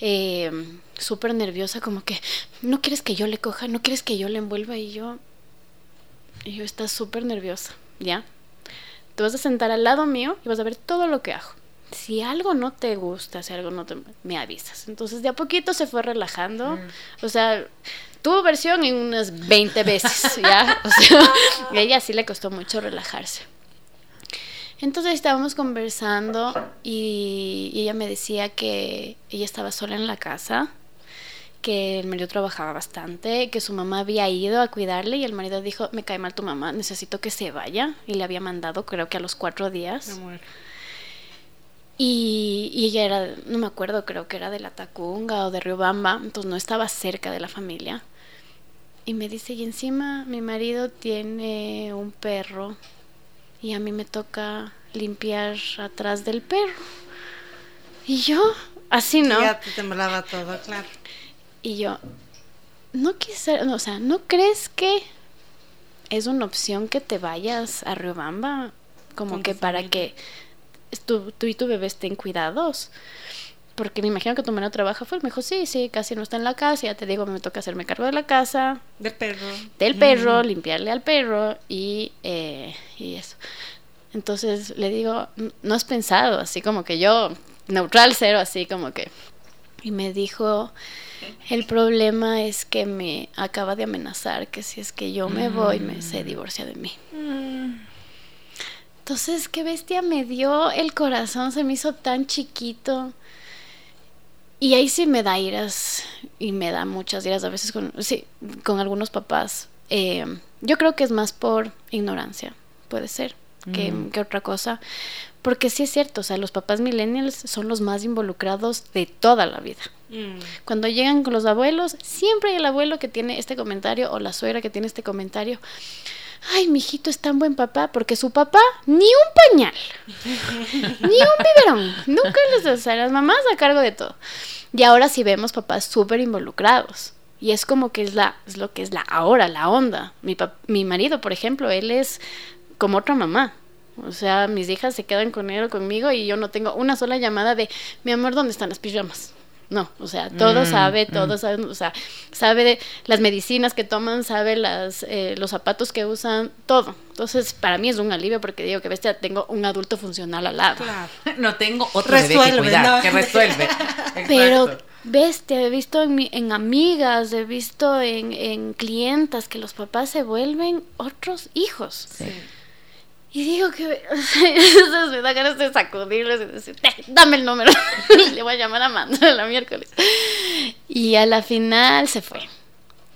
eh, súper nerviosa, como que, ¿no quieres que yo le coja? ¿No quieres que yo le envuelva? Y yo, y yo, estás súper nerviosa, ¿ya? Te vas a sentar al lado mío y vas a ver todo lo que hago. Si algo no te gusta, si algo no te... me avisas. Entonces de a poquito se fue relajando. Mm. O sea, tuvo versión en unas 20 veces, ¿ya? O sea, a ella sí le costó mucho relajarse. Entonces estábamos conversando y, ella me decía que ella estaba sola en la casa, que el marido trabajaba bastante, que su mamá había ido a cuidarle y el marido dijo, me cae mal tu mamá, necesito que se vaya. Y le había mandado creo que a los cuatro días. Y, y, ella era, no me acuerdo, creo que era de la Tacunga o de Riobamba, entonces no estaba cerca de la familia. Y me dice, y encima mi marido tiene un perro y a mí me toca limpiar atrás del perro. Y yo, así no. Ya te temblaba todo, claro. Y yo, no quise, o sea, ¿no crees que es una opción que te vayas a Riobamba? Como que para que tú, tú y tu bebé estén cuidados porque me imagino que tu hermano trabaja fue Me dijo, sí, sí, casi no está en la casa. Ya te digo, me toca hacerme cargo de la casa. Del perro. Del perro, limpiarle al perro y, eh, y eso. Entonces le digo, no has pensado, así como que yo, neutral cero, así como que. Y me dijo, el problema es que me acaba de amenazar que si es que yo me voy, me se divorcia de mí. Mm. Entonces, qué bestia me dio el corazón, se me hizo tan chiquito. Y ahí sí me da iras y me da muchas iras a veces con, sí, con algunos papás. Eh, yo creo que es más por ignorancia, puede ser, que, mm. que, otra cosa. Porque sí es cierto, o sea, los papás millennials son los más involucrados de toda la vida. Mm. Cuando llegan con los abuelos, siempre hay el abuelo que tiene este comentario o la suegra que tiene este comentario ay, mi hijito es tan buen papá, porque su papá ni un pañal, ni un biberón, nunca les o sea, las mamás a cargo de todo. Y ahora sí vemos papás súper involucrados. Y es como que es, la, es lo que es la ahora, la onda. Mi, mi marido, por ejemplo, él es como otra mamá. O sea, mis hijas se quedan con él o conmigo y yo no tengo una sola llamada de, mi amor, ¿dónde están las pijamas? No, o sea, todo mm, sabe, mm. todo sabe, o sea, sabe de las medicinas que toman, sabe las, eh, los zapatos que usan, todo. Entonces, para mí es un alivio porque digo que bestia, tengo un adulto funcional al lado. Claro. No tengo otro bebé que cuidar, que resuelve. Pero bestia, he visto en, mi, en amigas, he visto en, en clientas que los papás se vuelven otros hijos. Sí. Y digo que me da ganas de sacudirles y decir, dame el número. Le voy a llamar a Amanda la miércoles. Y a la final se fue.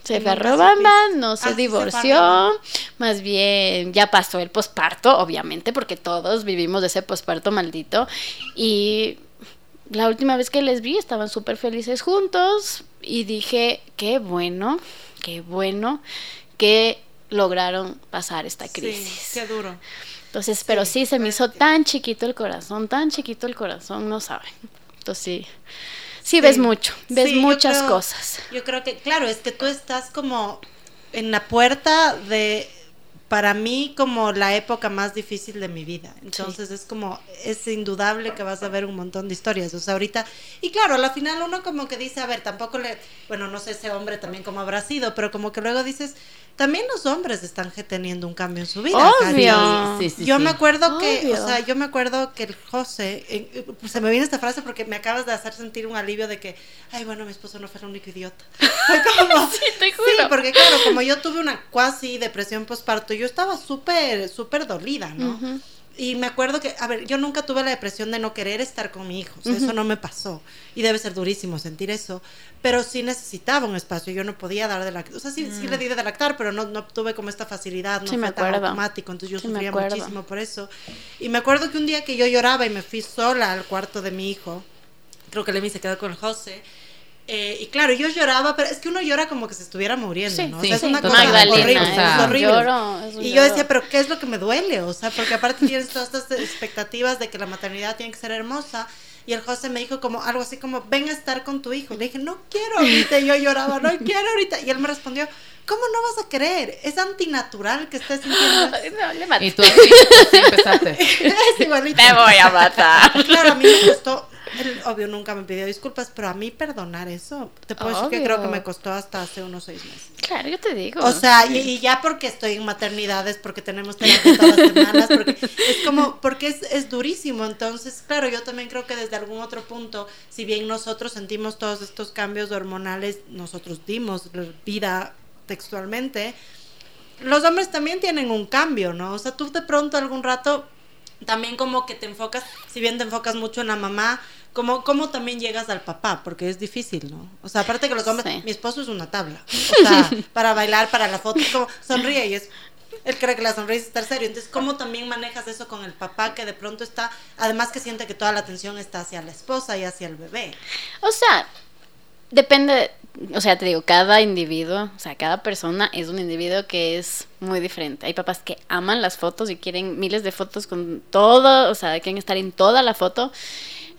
Se fue a Robamba, no se ah, divorció, más bien ya pasó el posparto, obviamente, porque todos vivimos de ese posparto maldito. Y la última vez que les vi estaban súper felices juntos y dije, qué bueno, qué bueno que lograron pasar esta crisis. Sí, qué duro. Entonces, pero sí, se me hizo tan chiquito el corazón, tan chiquito el corazón, no saben. Entonces sí, sí, ves mucho, ves muchas cosas. Yo creo que, claro, es que tú estás como en la puerta de para mí como la época más difícil de mi vida. Entonces es como, es indudable que vas a ver un montón de historias. O sea, ahorita, y claro, al final uno como que dice, a ver, tampoco le, bueno, no sé ese hombre también cómo habrá sido, pero como que luego dices, también los hombres están teniendo un cambio en su vida. Obvio. yo me acuerdo que, o sea, yo me acuerdo que el José, eh, se me viene esta frase porque me acabas de hacer sentir un alivio de que, ay, bueno, mi esposo no fue el único idiota. sí, te juro. Sí, porque claro, como yo tuve una cuasi depresión postparto, yo estaba súper, súper dolida, ¿no? Y me acuerdo que, a ver, yo nunca tuve la depresión de no querer estar con mi hijo, eso no me pasó. Y debe ser durísimo sentir eso, pero sí necesitaba un espacio, yo no podía dar de lactar, o sea, sí, sí le di de lactar, pero no, no tuve como esta facilidad, no fue tan automático, entonces yo sufría muchísimo por eso. Y me acuerdo que un día que yo lloraba y me fui sola al cuarto de mi hijo, creo que Lemi se quedó con el José, eh, y claro, yo lloraba, pero es que uno llora como que se estuviera muriendo, ¿no? o sea, es una cosa horrible, es horrible. y yo decía, pero ¿qué es lo que me duele? O sea, porque aparte tienes todas estas expectativas de que la maternidad tiene que ser hermosa. y el José me dijo como algo así como, ven a estar con tu hijo. Le dije, no quiero ahorita. Y yo lloraba, no quiero ahorita. Y él me respondió, ¿cómo no vas a querer? Es antinatural que estés sintiendo. No, le maté. Y tú así, así empezaste. es igualito. Te voy a matar. Claro, a mí me costó, él obvio nunca me pidió disculpas, pero a mí perdonar eso, te puedo decir que creo que me costó hasta hace unos seis meses. Claro, yo te digo. O sea, y, y ya porque estoy en maternidades, porque tenemos terapia todas las semanas, porque es como, porque es, es durísimo. Entonces, claro, yo también creo que desde algún otro punto, si bien nosotros sentimos todos estos cambios hormonales, nosotros dimos vida textualmente, los hombres también tienen un cambio, ¿no? O sea, tú de pronto algún rato también como que te enfocas, si bien te enfocas mucho en la mamá, como, como también llegas al papá, porque es difícil, ¿no? O sea, aparte que los hombres, Sí. mi esposo es una tabla, o sea, para bailar, para la foto, como sonríe y es, él cree que la sonrisa es estar serio, entonces, ¿cómo también manejas eso con el papá que de pronto está, además que siente que toda la atención está hacia la esposa y hacia el bebé? O sea, depende, o sea, te digo, cada individuo, o sea, cada persona es un individuo que es muy diferente. Hay papás que aman las fotos y quieren miles de fotos con todo, o sea, quieren estar en toda la foto.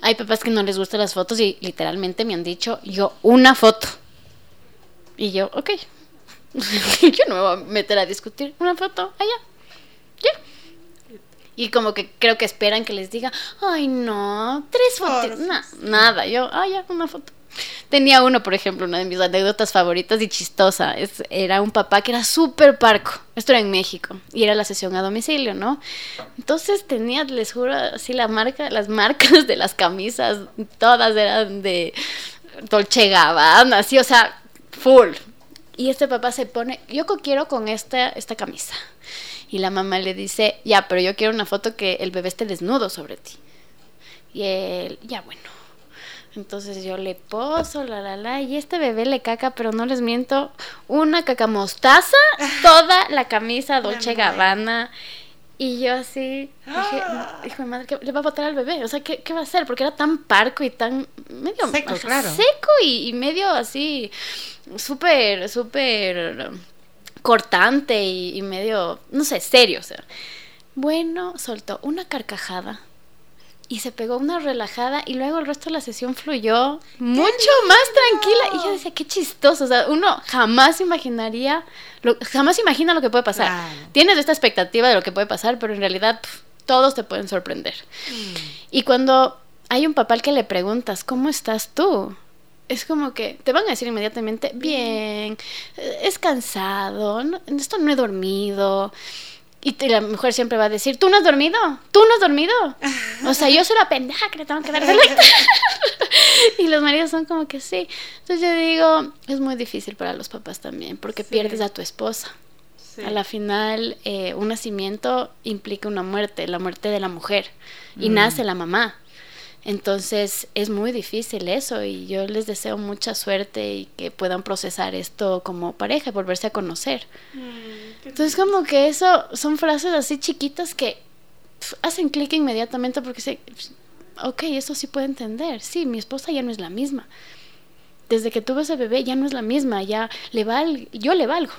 Hay papás que no les gustan las fotos y literalmente me han dicho, yo una foto. Y yo, ok. yo no me voy a meter a discutir una foto allá. Ya. Y como que creo que esperan que les diga, ay no, tres fotos. Nada, yo, ah, ya, una foto. Tenía uno, por ejemplo, una de mis anécdotas favoritas y chistosa. Es, era un papá que era súper parco. Esto era en México. Y era la sesión a domicilio, ¿no? Entonces tenía, les juro, así la marca, las marcas de las camisas, todas eran de Dolce Gabbana, así, o sea, full. Y este papá se pone, yo quiero con esta, esta camisa. Y la mamá le dice, ya, pero yo quiero una foto que el bebé esté desnudo sobre ti. Y él, ya bueno. Entonces yo le poso, la la la, y este bebé le caca, pero no les miento, una caca mostaza, toda la camisa Dolce. Gabbana. Y yo así, dije, hijo de madre, ¿qué le va a botar al bebé? O sea, ¿qué, qué va a hacer? Porque era tan parco y tan medio Seco, claro. seco y, y medio así, súper, súper cortante y, y medio, no sé, serio. O sea. Bueno, soltó una carcajada y se pegó una relajada y luego el resto de la sesión fluyó mucho más tranquila. Y yo decía, qué chistoso. O sea, uno jamás imaginaría, lo- jamás imagina lo que puede pasar. Claro. Tienes esta expectativa de lo que puede pasar, pero en realidad todos te pueden sorprender. Y cuando hay un papá al que le preguntas, ¿cómo estás tú? Es como que te van a decir inmediatamente, bien, eh, es cansado, esto no he dormido. Y la mujer siempre va a decir, ¿tú no has dormido? ¿Tú no has dormido? O sea, yo soy la pendeja que le tengo que dar y los maridos son como que sí. Entonces yo digo, es muy difícil para los papás también, porque Sí. pierdes a tu esposa. Sí. A la final, eh, un nacimiento implica una muerte, la muerte de la mujer, y nace la mamá. Entonces es muy difícil eso y yo les deseo mucha suerte y que puedan procesar esto como pareja, volverse a conocer. Entonces como que eso son frases así chiquitas que pf, hacen clic inmediatamente porque se, ok, eso sí puedo entender. Sí, mi esposa ya no es la misma. Desde que tuve ese bebé ya no es la misma, ya le val, yo le valgo.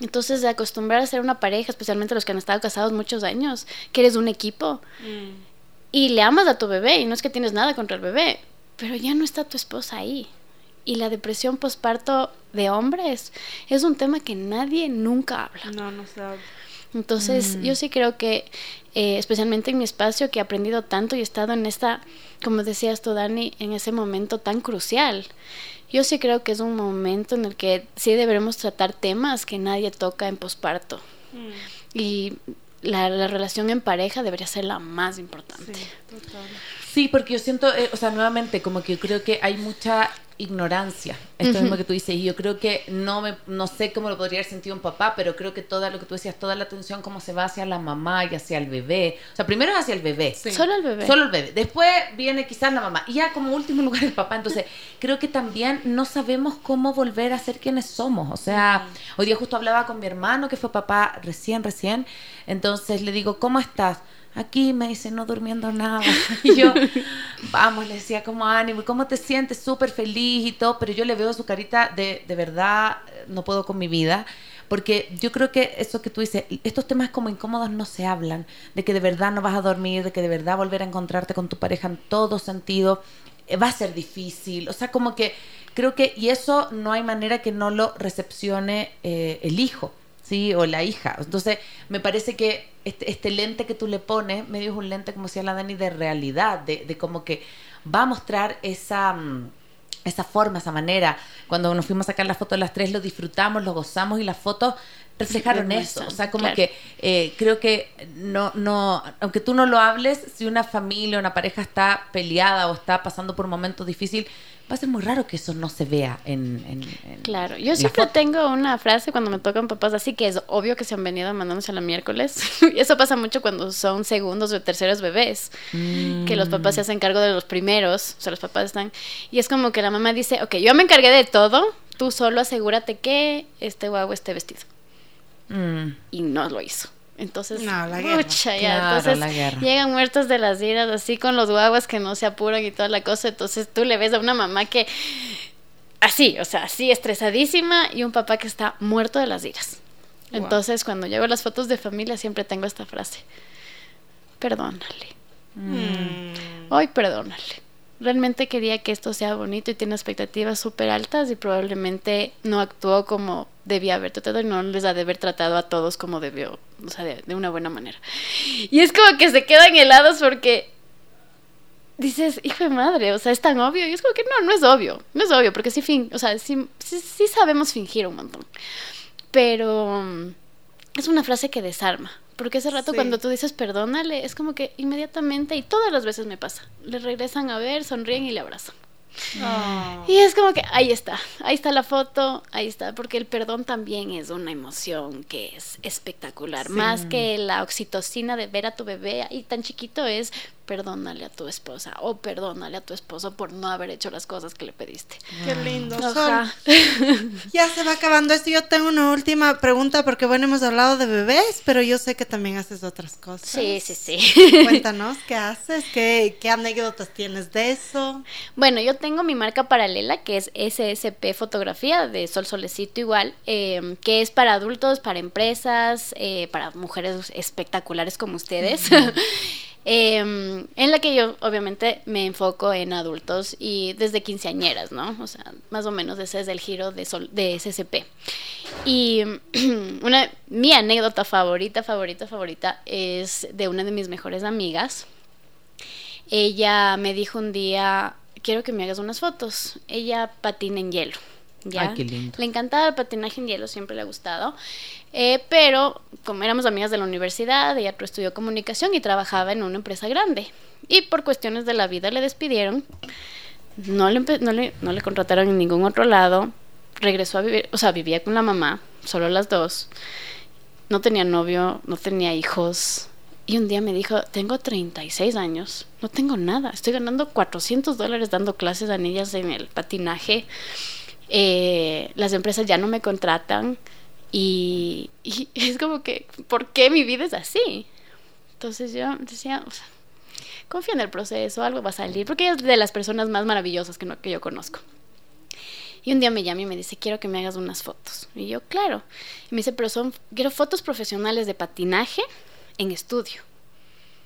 Entonces, de acostumbrar a ser una pareja, especialmente los que han estado casados muchos años, que eres un equipo y le amas a tu bebé y no es que tienes nada contra el bebé, pero ya no está tu esposa ahí. Y la depresión postparto de hombres es un tema que nadie nunca habla. No, no sabe. Entonces, yo sí creo que, eh, especialmente en mi espacio, que he aprendido tanto y he estado en esta, como decías tú, Dani, en ese momento tan crucial. Yo sí creo que es un momento en el que sí deberemos tratar temas que nadie toca en posparto. Y la, la relación en pareja debería ser la más importante. Sí, porque yo siento, eh, o sea, nuevamente, como que yo creo que hay mucha ignorancia. Esto mismo que tú dices, y yo creo que no me, no sé cómo lo podría haber sentido un papá, pero creo que toda lo que tú decías, toda la atención como se va hacia la mamá y hacia el bebé. O sea, primero es hacia el bebé. Solo el bebé. Solo el bebé. Después viene quizás la mamá. Y ya como último lugar el papá. Entonces, creo que también no sabemos cómo volver a ser quienes somos. O sea, hoy día justo hablaba con mi hermano, que fue papá recién, recién. Entonces le digo, ¿cómo estás? Aquí me dice, no durmiendo nada. Y yo, vamos, le decía, como ánimo, ¿y ¿cómo te sientes? Súper feliz y todo. Pero yo le veo su carita de, de verdad, no puedo con mi vida. Porque yo creo que eso que tú dices, estos temas como incómodos no se hablan, de que de verdad no vas a dormir, de que de verdad volver a encontrarte con tu pareja en todo sentido, eh, va a ser difícil. O sea, como que creo que, y eso no hay manera que no lo recepcione eh, el hijo. ¿Sí? O la hija. Entonces, me parece que este, este, lente que tú le pones, medio es un lente, como decía la Dani, de realidad, de, de como que va a mostrar esa... Mm, esa forma, esa manera. Cuando nos fuimos a sacar la foto de las tres, lo disfrutamos, lo gozamos y las fotos reflejaron eso. O sea, como que eh, creo que no, no, aunque tú no lo hables, si una familia, una pareja está peleada o está pasando por un momento difícil, va a ser muy raro que eso no se vea en... claro, yo siempre tengo una frase cuando me tocan papás así que es obvio que se han venido mandándose a la miércoles. y eso pasa mucho cuando son segundos o terceros bebés, que los papás se hacen cargo de los primeros, o sea, los papás están... Y es como que la mamá dice, ok, yo me encargué de todo, tú solo asegúrate que este guau esté vestido. Mm. Y no lo hizo. Entonces, no, la guerra. ya. Entonces, llegan muertos de las iras, así con los guaguas que no se apuran y toda la cosa. Entonces, tú le ves a una mamá que, así, o sea, así estresadísima y un papá que está muerto de las iras. Entonces, cuando llego las fotos de familia, siempre tengo esta frase: Perdónale. Mm. Hoy, perdónale realmente quería que esto sea bonito y tiene expectativas súper altas y probablemente no actuó como debía haber tratado y no les ha de haber tratado a todos como debió, o sea, de, una buena manera. Y es como que se quedan helados porque dices, hijo de madre, o sea, es tan obvio. Y es como que no, no es obvio, no es obvio, porque sí, fin, o sea, sí, sí sabemos fingir un montón. Pero mm, es una frase que desarma. Porque ese rato cuando tú dices perdónale, es como que inmediatamente, y todas las veces me pasa, le regresan a ver, sonríen y le abrazan. Y es como que ahí está, ahí está la foto, ahí está, porque el perdón también es una emoción que es espectacular, más que la oxitocina de ver a tu bebé ahí tan chiquito es perdónale a tu esposa o perdónale a tu esposo por no haber hecho las cosas que le pediste. Qué lindo. ya se va acabando esto. Yo tengo una última pregunta porque bueno, hemos hablado de bebés, pero yo sé que también haces otras cosas. Sí, sí, sí. Cuéntanos, ¿qué haces? ¿Qué, qué anécdotas tienes de eso? Bueno, yo tengo mi marca paralela que es SSP Fotografía de Sol Solecito igual, eh, que es para adultos, para empresas, eh, para mujeres espectaculares como ustedes. Em, en la que yo obviamente me enfoco en adultos y desde quinceañeras, ¿no? O sea, más o menos ese es el giro de, sol, de SCP. Y una, mi anécdota favorita, favorita, favorita es de una de mis mejores amigas. Ella me dijo un día, quiero que me hagas unas fotos. Ella patina en hielo. ¿ya? Le encantaba el patinaje en hielo, siempre le ha gustado. Eh, pero como éramos amigas de la universidad, ella estudió comunicación y trabajaba en una empresa grande. Y por cuestiones de la vida le despidieron. No le, no le, contrataron en ningún otro lado. Regresó a vivir, o sea, vivía con la mamá, solo las dos. No tenía novio, no tenía hijos. Y un día me dijo, tengo 36 años, no tengo nada, estoy ganando 400 dólares dando clases a niñas en el patinaje eh, las empresas ya no me contratan y, es como que, ¿por qué mi vida es así? Entonces yo decía, o confía en el proceso, algo va a salir, porque ella es de las personas más maravillosas que, no, que yo conozco. Y un día me llama y me dice, quiero que me hagas unas fotos. Y yo, claro. Y me dice, pero son, quiero fotos profesionales de patinaje en estudio.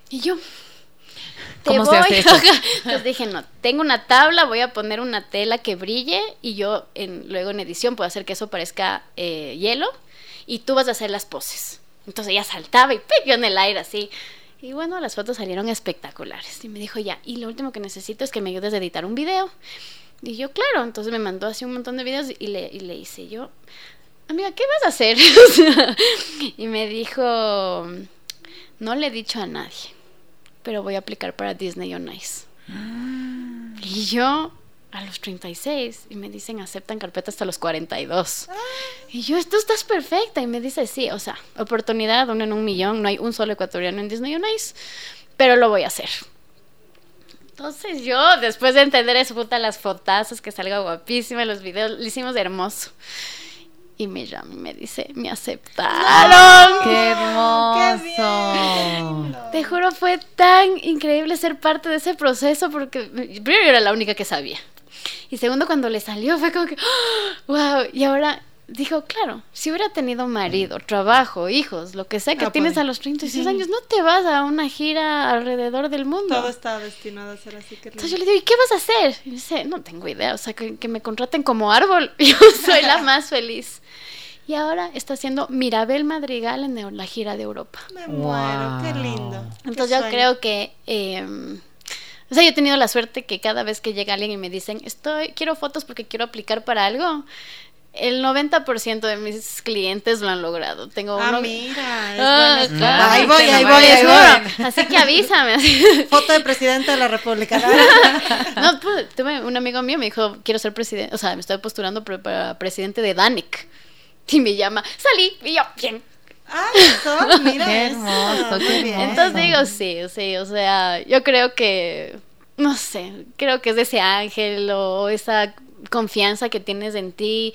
Y yo, ¿Cómo se hace Entonces dije, no, tengo una tabla, voy a poner una tela que brille y yo en, luego en edición puedo hacer que eso parezca eh, hielo y tú vas a hacer las poses. Entonces ella saltaba y yo en el aire así. Y bueno, las fotos salieron espectaculares. Y me dijo, ya, y lo último que necesito es que me ayudes a editar un video. Y yo, claro, entonces me mandó así un montón de videos y le, y le hice yo, amiga, ¿qué vas a hacer? y me dijo, no le he dicho a nadie pero voy a aplicar para Disney on Ice. Y yo a los 36 y me dicen aceptan carpeta hasta los 42. Y yo, esto estás perfecta. Y me dice, sí, o sea, oportunidad, uno en un millón, no hay un solo ecuatoriano en Disney on Ice, pero lo voy a hacer. Entonces yo, después de entender eso, puta, las fotazos, que salga guapísima, los videos, lo hicimos hermoso y me llama y me dice, me aceptaron. ¡Qué hermoso! Te juro, fue tan increíble ser parte de ese proceso porque primero yo era la única que sabía. Y segundo, cuando le salió fue como que, wow, y ahora dijo, claro, si hubiera tenido marido, trabajo, hijos, lo que sea que Ah, tienes pues. a los 36 años, no te vas a una gira alrededor del mundo. Todo está destinado a ser así. Que Entonces yo le digo, ¿y qué vas a hacer? Y dice, no tengo idea, o sea, que, que me contraten como árbol, yo soy la más feliz. Y ahora está haciendo Mirabel Madrigal en la gira de Europa. Me muero, qué lindo. qué Entonces yo sueño. creo que, eh, o sea, yo he tenido la suerte que cada vez que llega alguien y me dicen, estoy, quiero fotos porque quiero aplicar para algo, el 90% de mis clientes lo han logrado. Tengo Ah, uno- mira, es Ah, claro. Ahí voy, ahí voy, ahí voy. Así que avísame. Foto de presidente de la República. No, pues, tuve un amigo mío me dijo, quiero ser presidente, o sea, me estoy postulando para, para presidente de Danic. Y me llama, salí, y yo, bien. Ay, Sol, mira Qué eso. hermoso, Muy qué bien. hermoso. Entonces digo, sí, sí, o sea, yo creo que, no sé, creo que es ese ángel o esa confianza que tienes en ti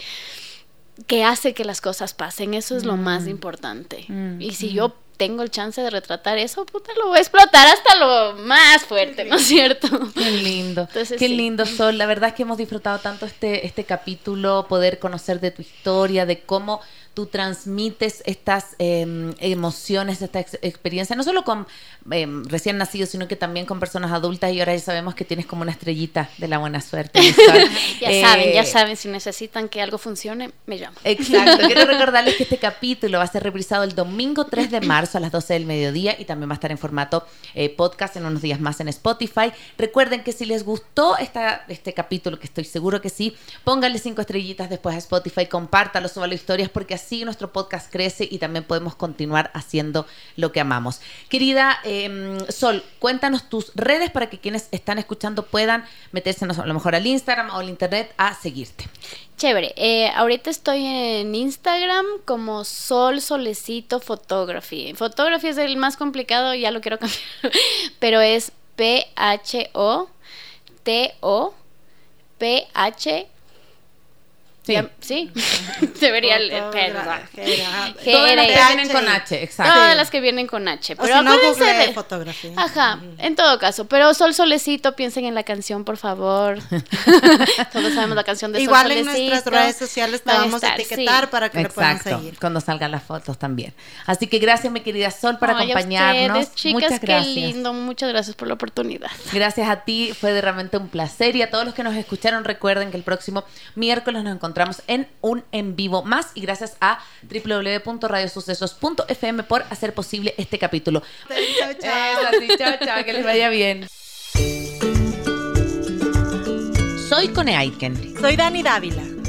que hace que las cosas pasen, eso es lo más importante. Mm, Y si yo tengo el chance de retratar eso, puta, lo voy a explotar hasta lo más fuerte, ¿no es cierto? Qué lindo, Entonces, qué sí. lindo Sol. La verdad es que hemos disfrutado tanto este, este capítulo, poder conocer de tu historia, de cómo tú transmites estas eh, emociones, esta ex- experiencia, no solo con eh, recién nacidos, sino que también con personas adultas y ahora ya sabemos que tienes como una estrellita de la buena suerte. mi Sol. Ya Eh, saben, ya saben, si necesitan que algo funcione, me llaman. Exacto. Quiero recordarles que este capítulo va a ser reprisado el domingo 3 de marzo a las 12 del mediodía y también va a estar en formato eh, podcast en unos días más en Spotify. Recuerden que si les gustó esta, este capítulo, que estoy seguro que sí, pónganle cinco estrellitas después a Spotify, compártalo, súbalo historias, porque así nuestro podcast crece y también podemos continuar haciendo lo que amamos. Querida eh, Sol, cuéntanos tus redes para que quienes están escuchando puedan meterse a lo mejor al Instagram o al internet a seguirte. Chévere. Eh, ahorita estoy en Instagram como Sol Solecito Photography. Photography es el más complicado, ya lo quiero cambiar. Pero es P-H-O-T-O-P-H. Sí. Ya- Sí. Debería. G- Todas las que vienen con H, exacto. Todas las que vienen con H. O Pero si no, acuérdense Google de- fotografía. Ajá, en todo caso. Pero Sol Solecito, piensen en la canción, por favor. Todos sabemos la canción de Sol Igual en Solecito. nuestras redes sociales te Van a vamos a etiquetar sí. para que le puedan Exacto, seguir. cuando salgan las fotos también. Así que gracias, mi querida Sol, por acompañarnos. ustedes, chicas, Muchas qué gracias. lindo. Muchas gracias por la oportunidad. Gracias a ti, fue de realmente un placer. Y a todos los que nos escucharon, recuerden que el próximo miércoles nos encontramos en un en vivo más. Y gracias a www.radiosucesos.fm por hacer posible este capítulo. Chao, chao. Eso, sí, chao, chao, que les vaya bien. Soy Cone Aiken. Soy Dani Dávila.